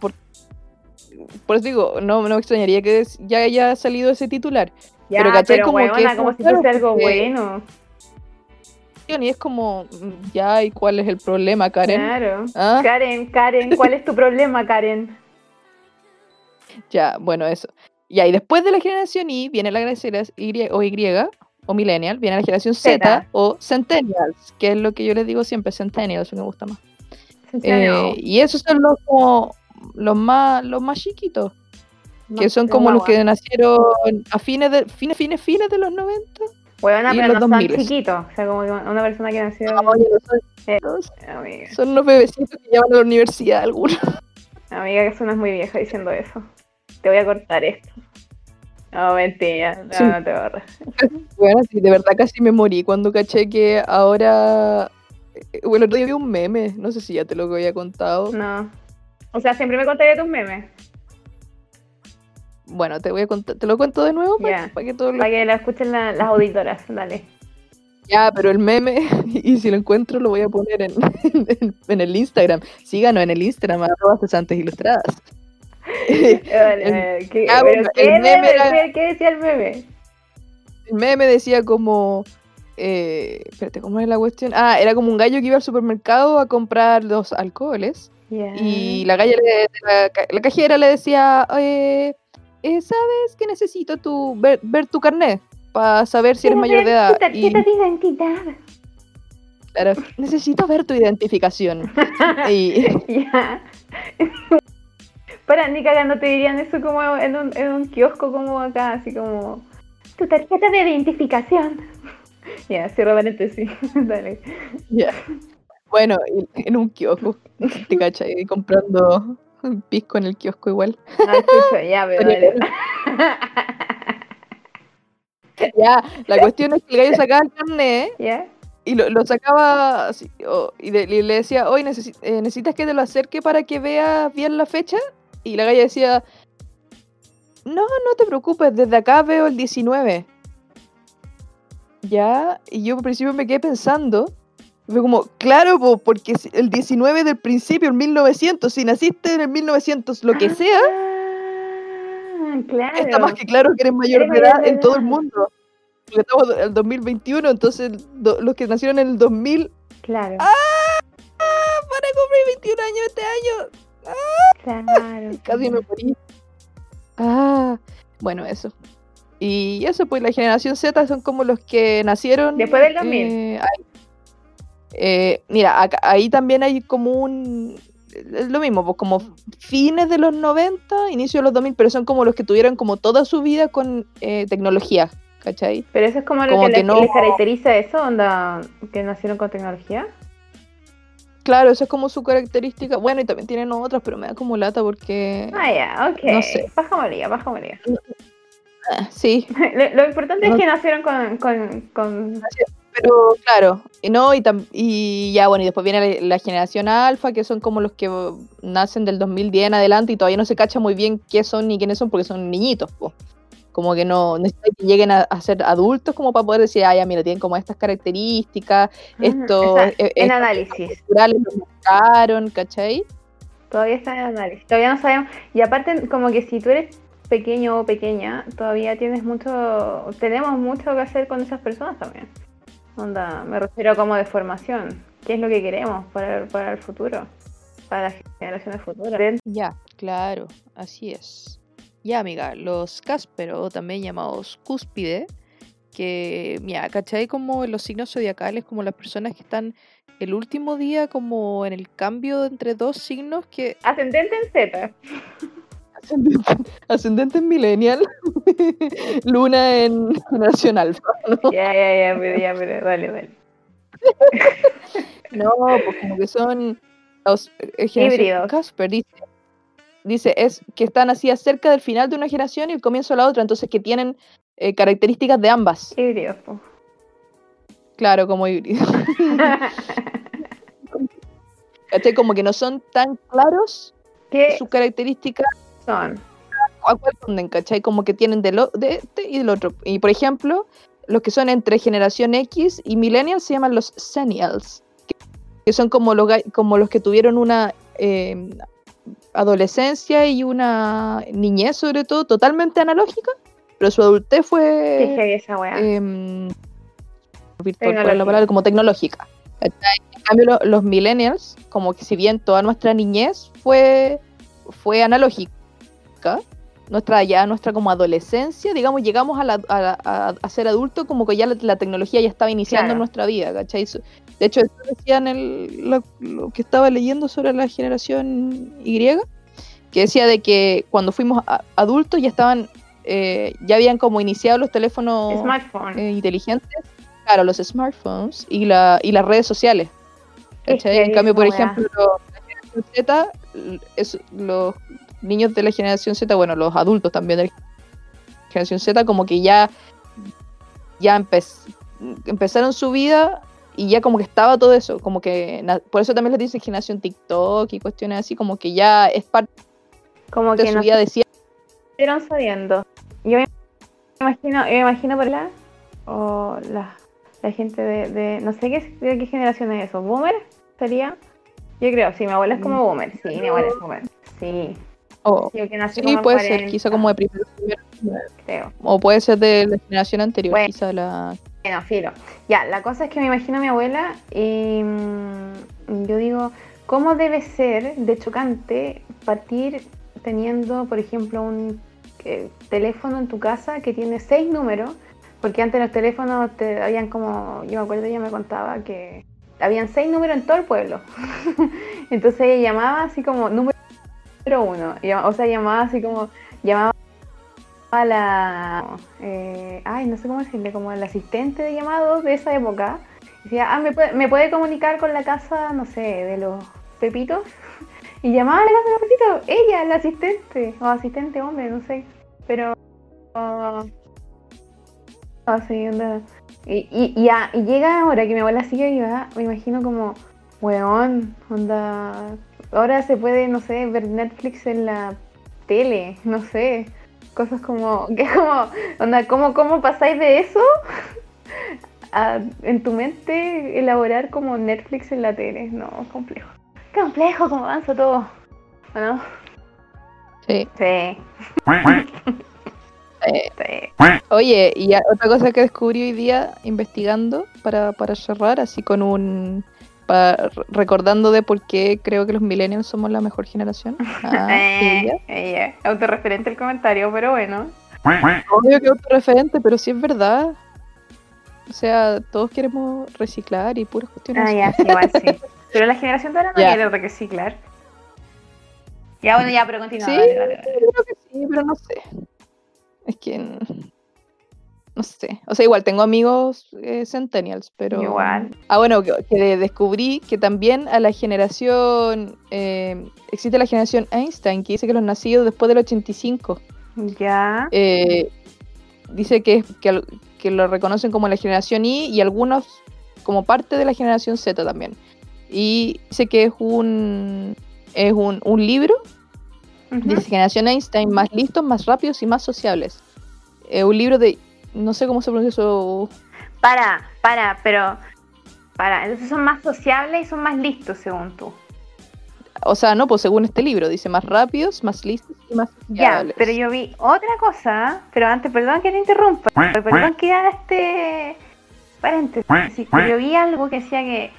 Por eso digo, no, no me extrañaría que ya haya salido ese titular. Ya, Pero. Como que es como si fuese algo bueno. Y es como, mm, ya, ¿y cuál es el problema, Karen? Claro. ¿Ah? Karen, Karen, ¿cuál es tu problema, Karen? Ya, bueno, eso. Ya, y después de la generación Y viene la generación Y o Y o Millennial, viene la generación Z, o Centennials, que es lo que yo les digo siempre, Centennials, me gusta más. Eh, y esos son los como los más los más chiquitos, que No, son no, como los que nacieron a fines de fines fines fines de los 90. Huevona, y pero los no son 2000. chiquitos. O sea, como una persona que nació. Oye, son, Eh, Amiga, son los bebecitos que llevan a la universidad algunos. amiga, que suenas muy vieja diciendo eso. Te voy a cortar esto. No, mentira. No, Sí. no te borras. (laughs) Bueno, sí, de verdad casi me morí cuando caché que ahora eh, bueno, el otro día vi un meme, no sé si ya te lo había contado. No. O sea, siempre me contaría tus memes. Bueno, te voy a contar, te lo cuento de nuevo para, Ya. para que todos lo Para que lo escuchen la- las auditoras. Dale. Ya, pero el meme, (laughs) y si lo encuentro, lo voy a poner en, (laughs) en, en el Instagram. Síganos en el Instagram, arroba cesantes ilustradas. El-. ¿Qué, ah, pero bueno, ¿qué el meme meme? era- ¿Qué- ¿Qué decía el meme? El meme decía como. Eh, espérate, ¿cómo es la cuestión? Ah, era como un gallo que iba al supermercado a comprar los alcoholes. Y la, galla le- la, ca- la cajera le decía, eh, eh, ¿sabes que necesito tu, ver, ver tu carnet para saber si eres mayor de edad? Tu tarjeta de identidad. claro, necesito ver tu identificación. (laughs) y, Ya. Para, ni cagando te dirían eso como en un, en un kiosco como acá, así como tu tarjeta de identificación. (laughs) Ya, cierro paréntesis. (laughs) Dale. ya. Bueno, y- en un kiosco, te cachai, comprando un pisco en el kiosco igual. No, chucho, ya, pero. (laughs) Ya, la cuestión es que el gallo sacaba el carnet ¿Ya? y lo, lo sacaba así, o- y, le, y le decía, hoy necesitas que te lo acerque para que veas bien la fecha. Y la galla decía, no, no te preocupes, desde acá veo el 19. Ya, y yo al principio me quedé pensando, fue como, claro, po, porque el 19 del principio, el 1900, si naciste en el 1900, lo que sea, Ah, claro. está más que claro que eres mayor de edad en todo el mundo. Porque estamos en el 2021, entonces do- los que nacieron en el 2000 Claro, ¡Ah! van a cumplir 21 años este año. Claro. (laughs) Casi me morí. Ah, bueno, eso. Y eso, pues la generación Z son como los que nacieron. Después del 2000. eh, ahí. Eh, mira, acá- ahí también hay como un. Es lo mismo, pues como fines de los 90, inicio de los 2000, pero son como los que tuvieron como toda su vida con eh, tecnología, ¿cachai? Pero eso es como lo que les, no- les caracteriza eso, onda, que nacieron con tecnología. Claro, eso es como su característica. Bueno, y también tienen otras, pero me da como lata porque. Ah, ya, ok. No sé. Baja molía, baja molía. ah, sí, (laughs) Lo, lo importante No- es que nacieron con, con, con... Pero claro, y no, y, tam- y ya bueno, y después viene la, la generación alfa, que son como los que nacen del 2010 en adelante y todavía no se cacha muy bien qué son ni quiénes son porque son niñitos, po. Como que no necesitan que lleguen a, a ser adultos como para poder decir, ah, ya, mira, tienen como estas características, esto, en estas análisis. culturales lo marcaron, ¿cachai? Todavía está en análisis. Todavía no sabemos. Y aparte, como que si tú eres pequeño o pequeña, todavía tienes mucho... Tenemos mucho que hacer con esas personas también. Onda, me refiero como de formación. ¿Qué es lo que queremos para, para el futuro? Para las generaciones futuras. Ya, claro, así es. Ya, amiga, los Cáspero, también llamados cúspide, que, mira, ¿cachai? Como en los signos zodiacales, como las personas que están el último día como en el cambio entre dos signos que Ascendente en Z. ascendente, ascendente en millennial, (laughs) luna en alfa. ¿no? Ya, ya, ya, pero ya, pero dale, dale. (laughs) No, pues como que son los eh, Híbridos. Casper dice, dice es que están así cerca del final de una generación y el comienzo de la otra, entonces que tienen eh, características de ambas. Híbridos, po. Claro, como híbrido. (laughs) ¿Cachai? Como que no son tan claros ¿Qué sus características son? a cuál ponen, ¿cachai? Como que tienen de, lo, de este y del otro. Y por ejemplo, los que son entre generación X y millennials se llaman los Senials, que, son como los, como los que tuvieron una eh, adolescencia y una niñez, sobre todo, totalmente analógica, pero su adultez ¿Qué fue esa weá? em, virtual, ¿cuál es la palabra? como tecnológica. En cambio, lo- los millennials, como que si bien toda nuestra niñez fue, fue analógica, nuestra ya nuestra como adolescencia, digamos, llegamos a, la- a, a- a ser adultos como que ya la, la tecnología ya estaba iniciando Claro. en nuestra vida, ¿cachai? De hecho, eso decía en el, lo, lo que estaba leyendo sobre la generación Y, que decía de que cuando fuimos a- adultos ya estaban, eh, ya habían como iniciado los teléfonos eh, inteligentes, claro, los smartphones y, la, y las redes sociales. En cambio, por weá. ejemplo, la generación Z, es, los niños de la generación Z, bueno, los adultos también de la generación Z, como que ya, ya empe- empezaron su vida y ya como que estaba todo eso, como que por eso también les dicen generación TikTok y cuestiones así, como que ya es parte Como de que su vida de estuvieron sabiendo. Yo me imagino, yo me imagino por la o la, la gente de, de- no sé qué, de qué generación es eso, boomer sería. Yo creo, sí, mi abuela es como boomer, sí, mi abuela es boomer, sí. O- Sí, que nació sí, como en puede ser, 40, quizá como de primero, primero, creo. o puede ser de la generación anterior, Bueno. quizá la Bueno, filo. Ya, la cosa es que me imagino a mi abuela y mm, yo digo, ¿cómo debe ser de chocante partir teniendo, por ejemplo, un eh, teléfono en tu casa que tiene seis números, porque antes los teléfonos te habían como, yo me acuerdo, ella me contaba que habían seis números en todo el pueblo. (laughs) Entonces ella llamaba así como número uno, o sea, llamaba así como, llamaba a la, eh, ay, no sé cómo decirle, como el asistente de llamados de esa época. Decía, ah, ¿me puede, ¿me puede comunicar con la casa, no sé, de los Pepitos? (laughs) Y llamaba a la casa de los Pepitos, ella, la asistente, o asistente hombre, no sé. Pero... anda. Y, y, y, y, llega ahora que mi abuela sigue viva, me imagino como, weón, onda... Ahora se puede, no sé, ver Netflix en la tele, no sé. Cosas como, (laughs) que como, onda, ¿cómo, cómo pasáis de eso a, en tu mente elaborar como Netflix en la tele? No, complejo. Complejo como avanza todo, ¿no? Sí. Sí. Oye, y otra cosa que descubrí hoy día investigando para, para cerrar, así con un. Recordando de por qué creo que los millennials somos la mejor generación. (laughs) Ah, eh, eh, autorreferente el comentario, pero bueno. Obvio que autorreferente, pero sí es verdad. O sea, todos queremos reciclar y puras cuestiones. Ah, ya, sí, igual sí. (laughs) Pero la generación de ahora no quiere reciclar. Ya, bueno, ya, pero continúa. Sí, creo que sí, pero no sé. Es que. No sé. O sea, igual tengo amigos eh, centennials, pero. Igual. Ah, bueno, que, descubrí que también a la generación. Eh, existe la generación Einstein, que dice que los nacidos después del 85. Ya. Eh, dice que, que, que lo reconocen como la generación Y y algunos como parte de la generación Z también. Y dice que es un. Es un, un libro Dice Generación Einstein, más listos, más rápidos y más sociables. Un libro de. No sé cómo se pronuncia eso. Para, para, pero. Para, entonces son más sociables y son más listos, según tú. O sea, no, pues según este libro, dice más rápidos, más listos y más sociables. Ya, pero yo vi otra cosa, pero antes, perdón que te interrumpa, perdón que haga este paréntesis, pero yo vi algo que decía que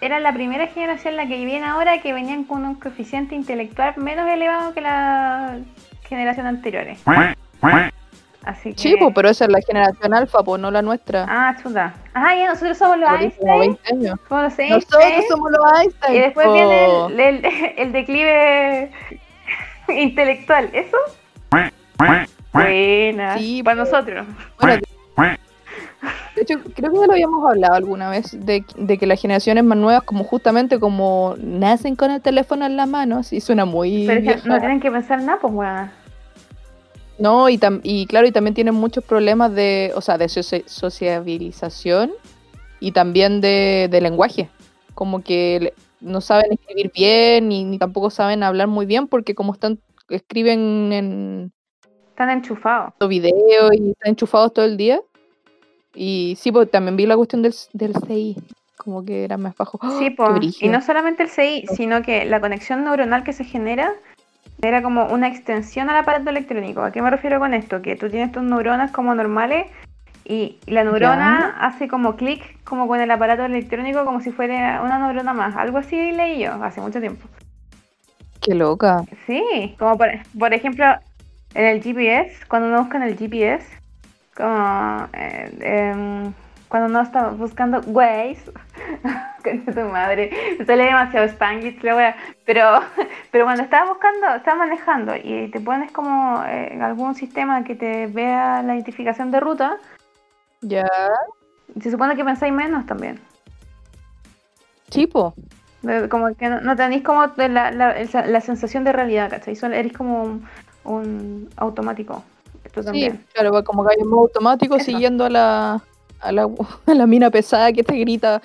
era la primera generación la que viene ahora que venían con un coeficiente intelectual menos elevado que la generación anteriores. Así que... Sí, pues, pero esa es la generación alfa, pues no la nuestra. Ah, chuta. Ah, ya nosotros somos los Einstein. Nosotros somos los Einstein. Y después viene el, el, declive (laughs) intelectual. ¿Eso? Buena. Sí, para nosotros. Bueno, de hecho, creo que ya lo habíamos hablado alguna vez, de, que las generaciones más nuevas, como justamente como nacen con el teléfono en la mano, sí suena muy... Pero no tienen que pensar nada, pues bueno. No, y, y claro, y también tienen muchos problemas de, o sea, de sociabilización y también de, lenguaje. Como que no saben escribir bien y ni tampoco saben hablar muy bien porque como están escriben en... Están enchufados. Video y están enchufados todo el día. Y sí, pues también vi la cuestión del, del CI, como que era más bajo. Sí, pues, y no solamente el CI, sino que la conexión neuronal que se genera era como una extensión al aparato electrónico. ¿A qué me refiero con esto? Que tú tienes tus neuronas como normales y la neurona hace como clic como con el aparato electrónico como si fuera una neurona más. Algo así leí yo hace mucho tiempo. Qué loca. Sí, como por, por ejemplo en el GPS, cuando uno busca en el GPS, como eh, em, cuando no está buscando Waze, (laughs) con tu madre, sale demasiado Spanglish la pero, (laughs) pero cuando estás buscando, estás manejando y te pones como en eh, algún sistema que te vea la identificación de ruta, ya. Se supone que pensáis menos también. Chipo. Como que no, tenéis como la, la, sensación de realidad, ¿cachai? Eres como un automático. Sí, claro, va como que hay un automático siguiendo a la, a la, (laughs) a la, mina pesada que te grita,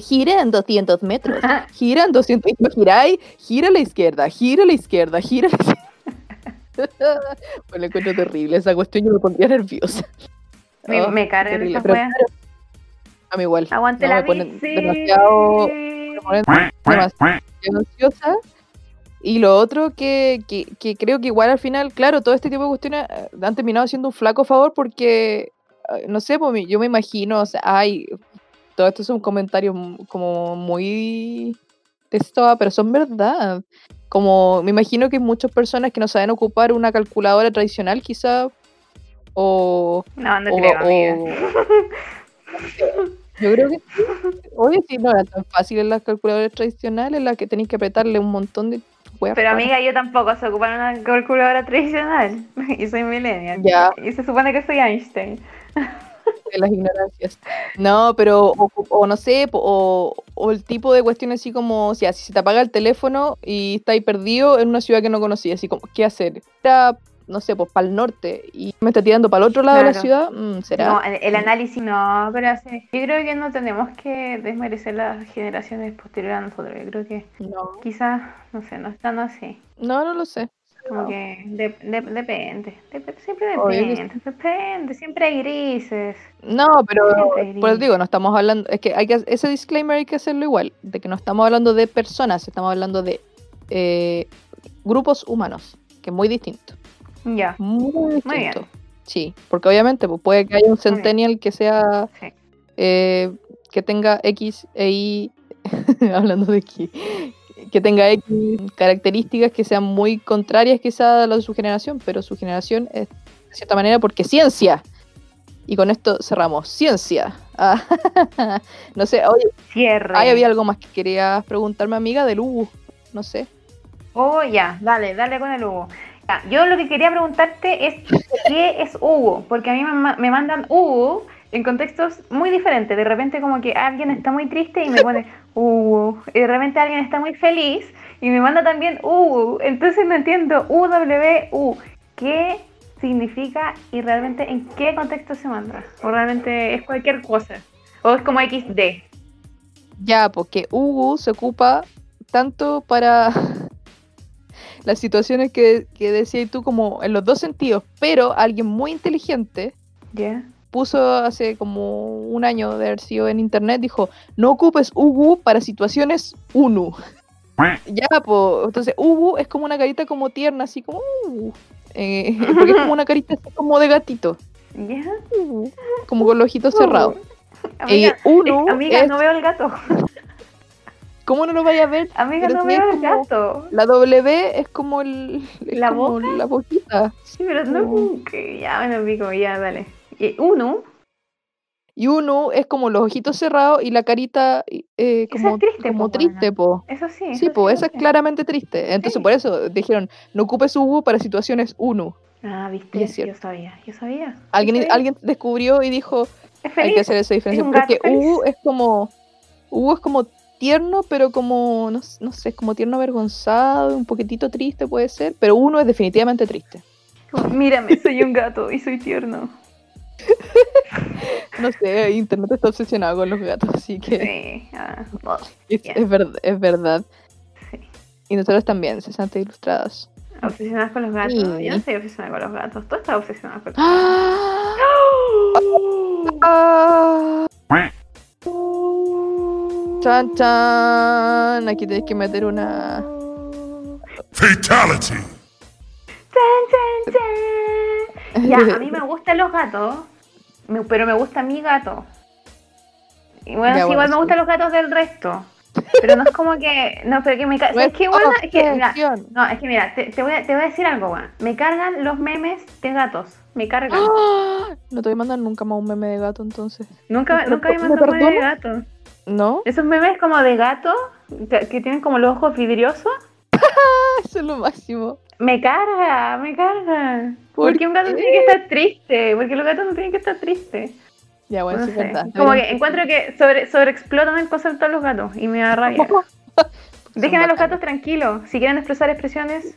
gira en 200 metros, gira en 200, y giráis, gira a la izquierda, gira a la izquierda, gira a la izquierda. (laughs) pues le encuentro terrible, esa cuestión yo me pondría nerviosa. Me, oh, me esa A mí igual. Aguante la me demasiado, me demasiado ansiosa y lo otro que, que, creo que igual al final, claro, todo este tipo de cuestiones eh, han terminado siendo un flaco favor porque, no sé, pues, yo me imagino, o sea, ay, todo esto es un comentario como muy testoa, pero son verdad. Como me imagino que hay muchas personas que no saben ocupar una calculadora tradicional, quizá, o... No, no o- creo, amiga. o- Yo creo que sí. Oye, sí, no era tan fácil en las calculadoras tradicionales, las que tenéis que apretarle un montón de Pero para- amiga, yo tampoco sé ocupar una calculadora tradicional. (laughs) Y soy millennial. Ya. Y se supone que soy Einstein. De las ignorancias. No, pero, o, o no sé, o, o el tipo de cuestiones así como, o sea, si se te apaga el teléfono y estás ahí perdido en una ciudad que no conocías, así como, ¿qué hacer? No sé, pues para el norte y me está tirando para el otro lado de la ciudad, Mm, ¿será? No, el, el análisis no, pero hace- yo creo que no tenemos que desmerecer las generaciones posteriores a nosotros. Yo creo que No, quizás, no sé, no están así. no, no lo sé. Como No. que de- de- depende. Dep- siempre que depende. Depende. Siempre hay grises. No, pero Siempre por eso gris. digo, no estamos hablando, es que hay que ese disclaimer hay que hacerlo igual, de que no estamos hablando de personas, estamos hablando de eh, grupos humanos, que es muy distinto. Ya. Muy distinto. Muy bien. Sí, porque obviamente pues, puede que haya un centennial que sea Sí. eh, que tenga X e Y, (laughs) hablando de X, que tenga X características que sean muy contrarias quizá a las de su generación, pero su generación es de cierta manera porque ciencia. Y con esto cerramos. Ciencia. Ah, (laughs) no sé, oye, Cierre. ahí había algo más que querías preguntarme, amiga, del Hugo. No sé. Oh, ya, dale, dale con el Hugo. Ya, yo lo que quería preguntarte es qué (laughs) es Hugo, porque a mí me, me mandan Hugo en contextos muy diferentes. De repente como que alguien está muy triste y me pone Hugo, y de repente alguien está muy feliz y me manda también Hugo. Entonces no entiendo UWU. ¿Qué significa y realmente en qué contexto se manda? O realmente es cualquier cosa. O es como XD. Ya, porque Hugo se ocupa tanto para (laughs) las situaciones que, que decías tú como en los dos sentidos, pero alguien muy inteligente ¿Ya? Puso hace como un año de haber sido en internet, dijo, no ocupes Ugu para situaciones UNU. (laughs) ya, pues, entonces Ugu es como una carita como tierna, así como... "Uh", eh, (laughs) porque es como una carita así como de gatito, ¿Ya? uh, como con los ojitos cerrados. Amiga, Eh, Unu eh, amiga es- no veo el gato. ¿Cómo no lo vaya a ver? Amiga, Pero no veo el gato. La W es como el... es ¿La como boca? La boquita. Sí, pero no. Uh. que ya, bueno, pico, ya, dale. Y uno, Y uno es como los ojitos cerrados y la carita eh, como, es triste, como po, triste, po. eso sí. Sí, eso pues lo esa es claramente triste. Entonces Sí. por eso dijeron, no ocupes Ugu para situaciones uno. Ah, viste, yo sabía, yo sabía. yo Alguien, sabía. alguien descubrió y dijo, hay que hacer esa diferencia. Porque feliz. Ugu es como, Ugu es como tierno, pero como, no, no sé, como tierno avergonzado, un poquitito triste puede ser, pero uno es definitivamente triste. Mírame, soy un gato y soy tierno. (laughs) No sé, internet está obsesionado con los gatos, así que Sí, ah, oh, es, ya. es verdad, es verdad. sí. Y nosotros también, 60 ilustradas. Obsesionadas con los gatos. Sí. Yo no estoy obsesionada con los gatos. Tú estás obsesionada con los ¡Ah! gatos. ¡Ah! Chan chan. Aquí tenéis que meter una. Fatality. Chan, chan, chan. Ya, a mí (laughs) me gustan los gatos, pero me gusta mi gato. Y bueno, Ya, sí, bueno, igual me gustan los gatos del resto. Pero no es como que. No, pero que me ca- No Es que, bueno, es que. mira, no, es que mira, te, te voy a, te voy a decir algo, weón. Me cargan los memes de gatos. Me cargan. ¡Ah! No te voy a mandar nunca más un meme de gato entonces. Nunca, ¿me nunca me un meme de gato. ¿No? Esos memes como de gato, que, que tienen como los ojos vidriosos. (laughs) Eso es lo máximo. Me carga, me carga. ¿Por Porque un gato tiene que estar triste. Porque los gatos no tienen que estar tristes. Ya, bueno, No sí verdad. Como que encuentro que sobre, sobreexplotan el concepto de los gatos y me da rabia. (laughs) Dejen a los gatos tranquilos. Si quieren expresar expresiones,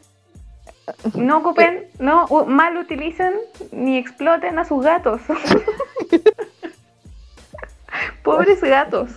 (laughs) no ocupen, no mal utilicen ni exploten a sus gatos. (laughs) Pobres gatos.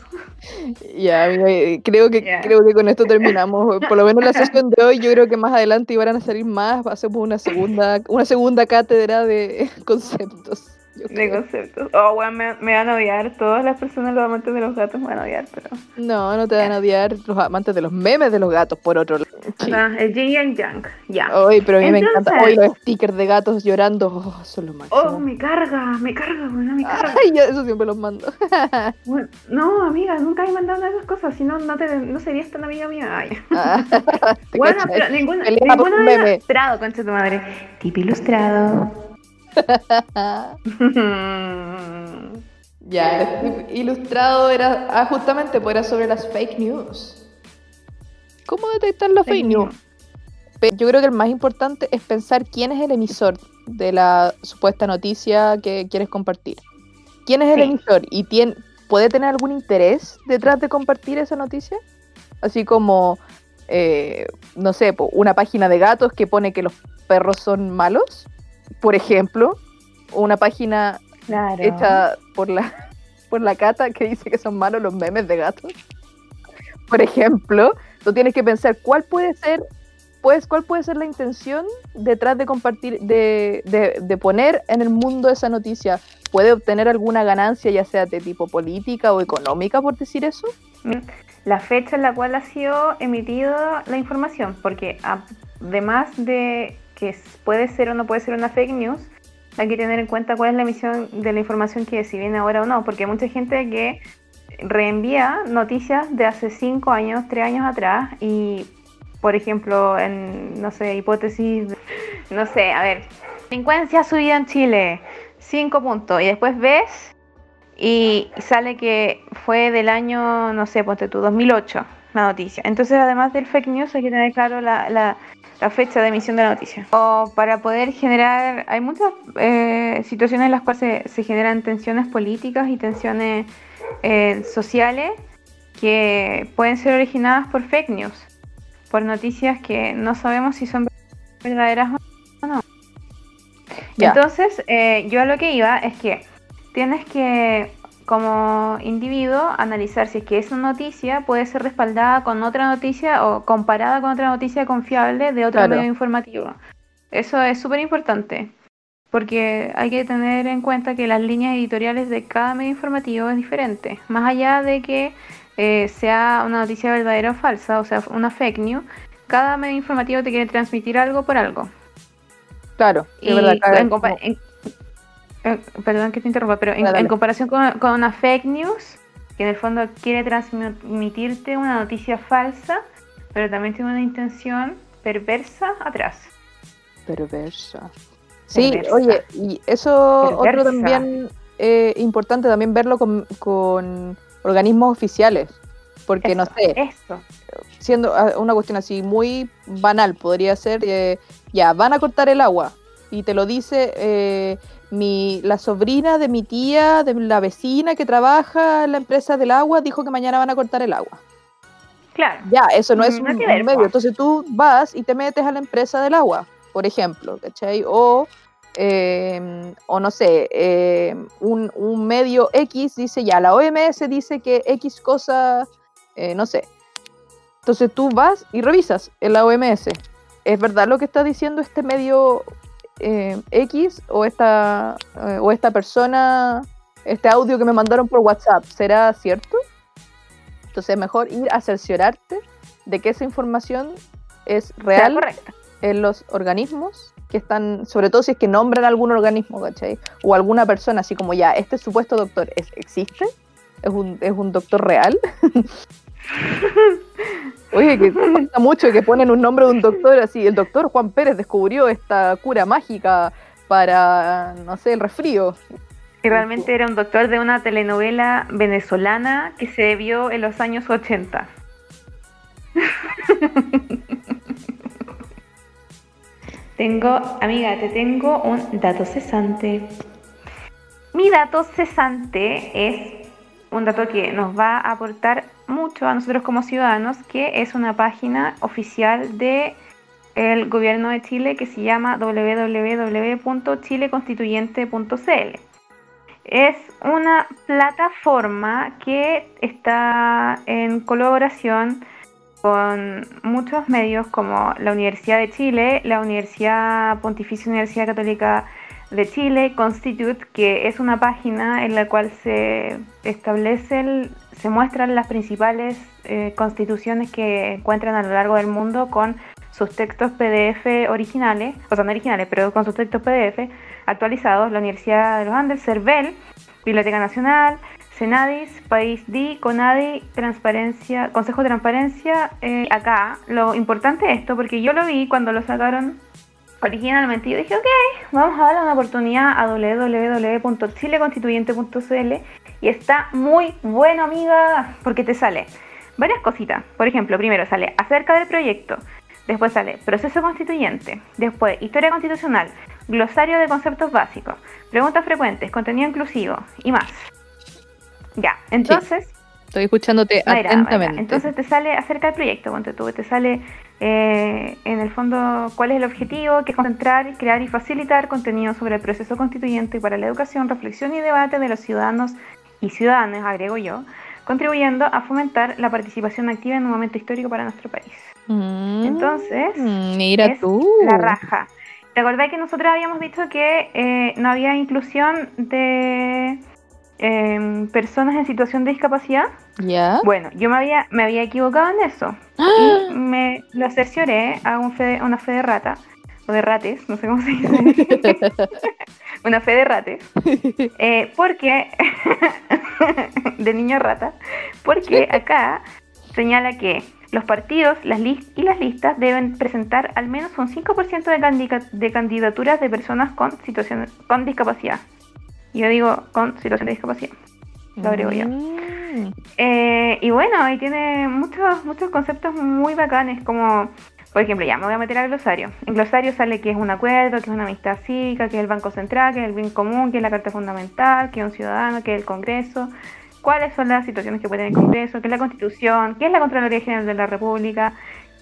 Ya, eh, creo que, creo que con esto terminamos. (laughs) Por lo menos la sesión de hoy, yo creo que más adelante iban a salir más. Hacemos una segunda, una segunda cátedra de (laughs) conceptos. Yo de creo. conceptos. Oh, bueno, me, me van a odiar. Todas las personas, los amantes de los gatos, me van a odiar, pero. No, no te van a odiar los amantes de los memes de los gatos, por otro lado. O sea, el yin y el yang. Ya. Ay, pero a mí me encanta. Hoy los stickers de gatos llorando, oh, son los máximos. Oh, me carga, me carga, bueno, me carga. Ay, yo eso siempre los mando. (laughs) Bueno, no, amiga, nunca he mandado esas cosas, si no, no, te, no serías tan amiga mía. Ay. (laughs) Ah, ¿te Bueno, cachai? pero ninguna, ninguna ilustrado, concha tu madre. Tipo ilustrado. (laughs) Ya, ilustrado era ah, justamente pues era sobre las fake news. ¿Cómo detectar las fake, Fake news? Yo creo que el más importante es pensar quién es el emisor de la supuesta noticia que quieres compartir. ¿Quién es el emisor? ¿Y puede tener algún interés detrás de compartir esa noticia? Así como, eh, no sé, una página de gatos que pone que los perros son malos, por ejemplo. Una página Claro. hecha por la, (laughs) por la cata que dice que son malos los memes de gatos. Por ejemplo, tú tienes que pensar cuál puede ser, pues, cuál puede ser la intención detrás de compartir, de, de, de poner en el mundo esa noticia. ¿Puede obtener alguna ganancia, ya sea de tipo política o económica, por decir eso? La fecha en la cual ha sido emitida la información, porque además de que puede ser o no puede ser una fake news, hay que tener en cuenta cuál es la emisión de la información que si viene ahora o no, porque hay mucha gente que reenvía noticias de hace 5 años, 3 años atrás y, por ejemplo, en, no sé, hipótesis, no sé, a ver, delincuencia subida en Chile, 5 puntos, y después ves y sale que fue del año, no sé, ponte tú, 2008 la noticia. Entonces, además del fake news, hay que tener claro la, la- la fecha de emisión de la noticia. O para poder generar, hay muchas eh, situaciones en las cuales se, se generan tensiones políticas y tensiones eh, sociales que pueden ser originadas por fake news, por noticias que no sabemos si son verdaderas o no. Entonces, eh, yo a lo que iba es que tienes que, como individuo, analizar si es que esa noticia puede ser respaldada con otra noticia o comparada con otra noticia confiable de otro Claro. medio informativo. Eso es súper importante, porque hay que tener en cuenta que las líneas editoriales de cada medio informativo es diferente. Más allá de que eh, sea una noticia verdadera o falsa, o sea, una fake news, cada medio informativo te quiere transmitir algo por algo. Claro, Y verdad. en en- eh, perdón que te interrumpa, pero en, comparación con, con una fake news, que en el fondo quiere transmitirte una noticia falsa, pero también tiene una intención perversa atrás. Perversa. Sí, Perversa. oye, y eso otro también eh, importante también verlo con, con organismos oficiales, porque no sé, Eso. siendo ah, una cuestión así muy banal, podría ser, eh, ya, van a cortar el agua y te lo dice eh, mi, la sobrina de mi tía, de la vecina que trabaja en la empresa del agua, dijo que mañana van a cortar el agua. Claro. Ya, eso no es Mm, un, medio. Entonces tú vas y te metes a la empresa del agua, por ejemplo, ¿cachai? O, eh, o no sé, eh, un, un medio X dice ya, la OMS dice que X cosa, eh, no sé. Entonces tú vas y revisas en la OMS. ¿Es verdad lo que está diciendo este medio eh, X o esta, eh, o esta persona, este audio que me mandaron por WhatsApp? ¿Será cierto? Entonces es mejor ir a cerciorarte de que esa información es real en los organismos que están, sobre todo si es que nombran algún organismo, ¿cachai? O alguna persona, así como ya, este supuesto doctor, ¿es, ¿existe? ¿Es un, ¿Es un doctor real? (laughs) (laughs) Oye, que pasa mucho que ponen un nombre de un doctor así, el doctor Juan Pérez descubrió esta cura mágica para, no sé, el resfrío. Y realmente era un doctor de una telenovela venezolana que se vio en los años 80. (laughs) tengo, amiga, te tengo un dato cesante. Mi dato cesante es un dato que nos va a aportar mucho a nosotros como ciudadanos, que es una página oficial de gobierno de Chile que se llama www.chileconstituyente.cl. Es una plataforma que está en colaboración con muchos medios como la Universidad de Chile, la Universidad Pontificia Universidad Católica de Chile, Constitute, que es una página en la cual se establecen, se muestran las principales eh, constituciones que encuentran a lo largo del mundo con sus textos PDF originales, o sea, no originales, pero con sus textos PDF actualizados, la Universidad de los Andes, CERVEL, Biblioteca Nacional, Senadis, País D, Conadi, Transparencia, Consejo de Transparencia. Eh, acá, lo importante es esto, porque yo lo vi cuando lo sacaron originalmente yo dije, ok, vamos a darle una oportunidad a www.chileconstituyente.cl y está muy bueno, amiga, porque te sale varias cositas. Por ejemplo, primero sale acerca del proyecto, después sale proceso constituyente, después historia constitucional, glosario de conceptos básicos, preguntas frecuentes, contenido inclusivo y más. Ya, entonces... Estoy escuchándote atentamente. Entonces te sale acerca del proyecto, ponte tú, te sale eh, en el fondo cuál es el objetivo, que es concentrar, crear y facilitar contenido sobre el proceso constituyente para la educación, reflexión y debate de los ciudadanos y ciudadanas, agrego yo, contribuyendo a fomentar la participación activa en un momento histórico para nuestro país. Mm, Entonces, mira es tú. la raja. ¿Te acordás que nosotros habíamos visto que eh, no había inclusión de em, personas en situación de discapacidad? ¿Ya? Bueno, yo me había, me había equivocado en eso. ¡Ah! Y me lo cercioré a, un fe, a una fe de rata, o de rates, no sé cómo se dice. (laughs) una fe de rates. (laughs) Eh, porque, (laughs) de niño rata, porque acá señala que los partidos las y las listas deben presentar al menos un 5% de, candica- de candidaturas de personas con situación con discapacidad. Yo digo con situación de discapacidad. Lo agrego yo. Mm. Eh, y bueno, ahí tiene muchos, muchos conceptos muy bacanes, como, por ejemplo, ya me voy a meter al glosario. En glosario sale que es un acuerdo, que es una amistad cívica, que es el Banco Central, que es el bien común, que es la Carta Fundamental, que es un ciudadano, que es el Congreso, cuáles son las situaciones que puede tener el Congreso, qué es la Constitución, qué es la Contraloría General de la República,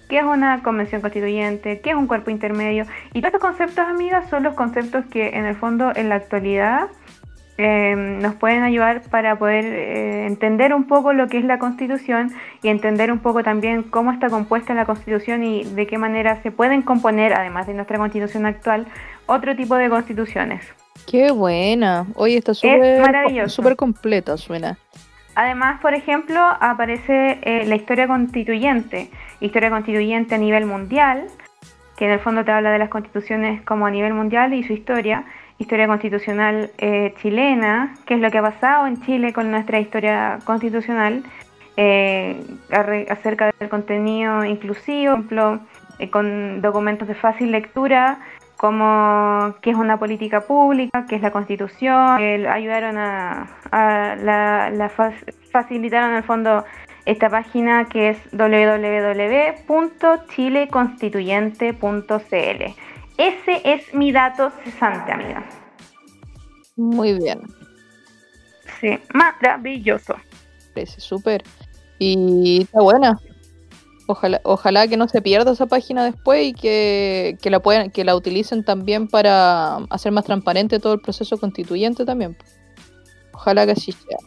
qué es una convención constituyente, qué es un cuerpo intermedio. Y todos estos conceptos, amigas, son los conceptos que en el fondo en la actualidad eh, nos pueden ayudar para poder eh, entender un poco lo que es la Constitución y entender un poco también cómo está compuesta la Constitución y de qué manera se pueden componer, además de nuestra Constitución actual, otro tipo de constituciones. Qué buena. Oye, está súper maravilloso. súper completa, suena. Además, por ejemplo, aparece eh, la historia constituyente, historia constituyente a nivel mundial, que en el fondo te habla de las constituciones como a nivel mundial y su historia, historia constitucional eh, chilena, qué es lo que ha pasado en Chile con nuestra historia constitucional, eh, acerca del contenido inclusivo, por ejemplo, eh, con documentos de fácil lectura, como qué es una política pública, qué es la constitución, que ayudaron a, a la, la fa- facilitaron en el fondo esta página que es www.chileconstituyente.cl. Ese es mi dato cesante, amiga. Muy bien. Sí, maravilloso. Parece súper. Y está buena. Ojalá, ojalá que no se pierda esa página después y que, que la puedan, que la utilicen también para hacer más transparente todo el proceso constituyente también. Ojalá que así sea.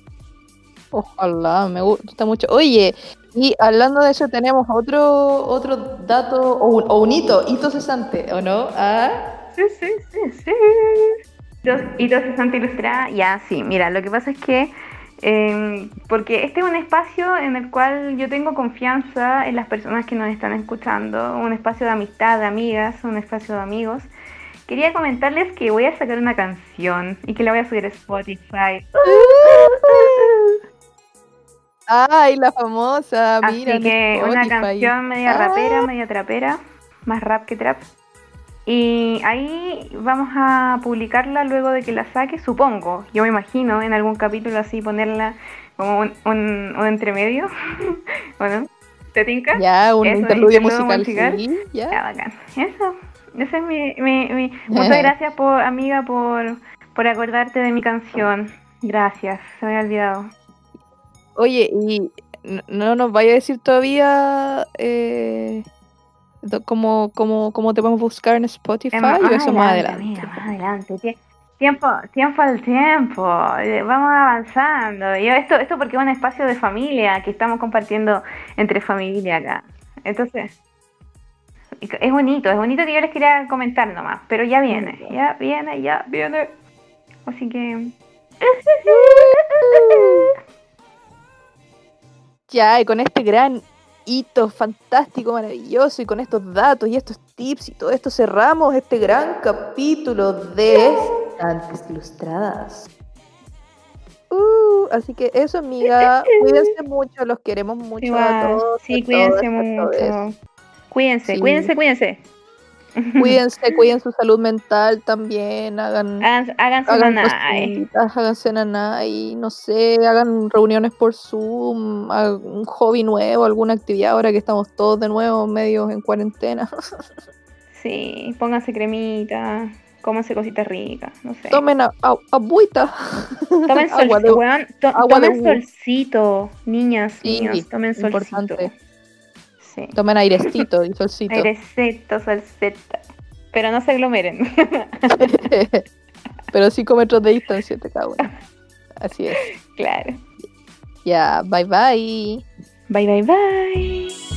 Ojalá, me gusta mucho. Oye, y hablando de eso tenemos otro otro dato o un, o un hito, hito cesante, ¿o no? Ah, Sí, sí, sí, sí. Dos hitos cesante ilustrada, ya, sí. Mira, lo que pasa es que eh, porque este es un espacio en el cual yo tengo confianza en las personas que nos están escuchando, un espacio de amistad, de amigas, un espacio de amigos. Quería comentarles que voy a sacar una canción y que la voy a subir a Spotify. Ay, la famosa, mira. Así en que una canción media Ah. rapera, media trapera, más rap que trap. Y ahí vamos a publicarla luego de que la saque, supongo. Yo me imagino en algún capítulo así ponerla como un, un, un entremedio. (laughs) ¿O no? ¿Te tinca? Ya, un Eso, interludio interludio musical, musical. sí, ya. Ya, bacán. Eso. Ese es mi, mi, mi- (laughs) Muchas gracias, por, amiga, por, por acordarte de mi canción. Gracias, se me había olvidado. Oye, y no nos vaya a decir todavía eh, cómo, cómo, cómo te vamos a buscar en Spotify más- o eso más adelante. más adelante. Tie- Tiempo, tiempo al tiempo. eh, Vamos avanzando. Yo esto, esto porque es un espacio de familia que estamos compartiendo entre familia acá. Entonces, es bonito, es bonito que yo les quería comentar nomás, pero ya viene, ya viene, ya viene. Así que... (laughs) Ya, y con este gran hito fantástico, maravilloso, y con estos datos y estos tips y todo esto cerramos este gran capítulo de Estantes Ilustradas. Uh, así que eso, amiga. (laughs) Cuídense mucho, los queremos mucho Igual, a todos. sí, a cuídense todas, mucho. Cuídense, Sí. cuídense, cuídense. (laughs) Cuídense, cuiden su salud mental también, hagan, háganse hagan háganse no sé, hagan reuniones por Zoom, un hobby nuevo, alguna actividad ahora que estamos todos de nuevo medios en cuarentena. (laughs) Sí, pónganse cremita, cómanse cositas ricas, no sé. Tomen a- a- agüita. Tomen (laughs) sol, agua de- weón, to- agua de tomen uva. solcito, niñas, Sí, niños, tomen solcito. importante. Sí. Tomen airecito y solcito. Airecito, solceta. Pero no se aglomeren. (laughs) Pero 5 metros de distancia cada uno. Así es. claro. Ya, bye bye. Bye, bye, bye.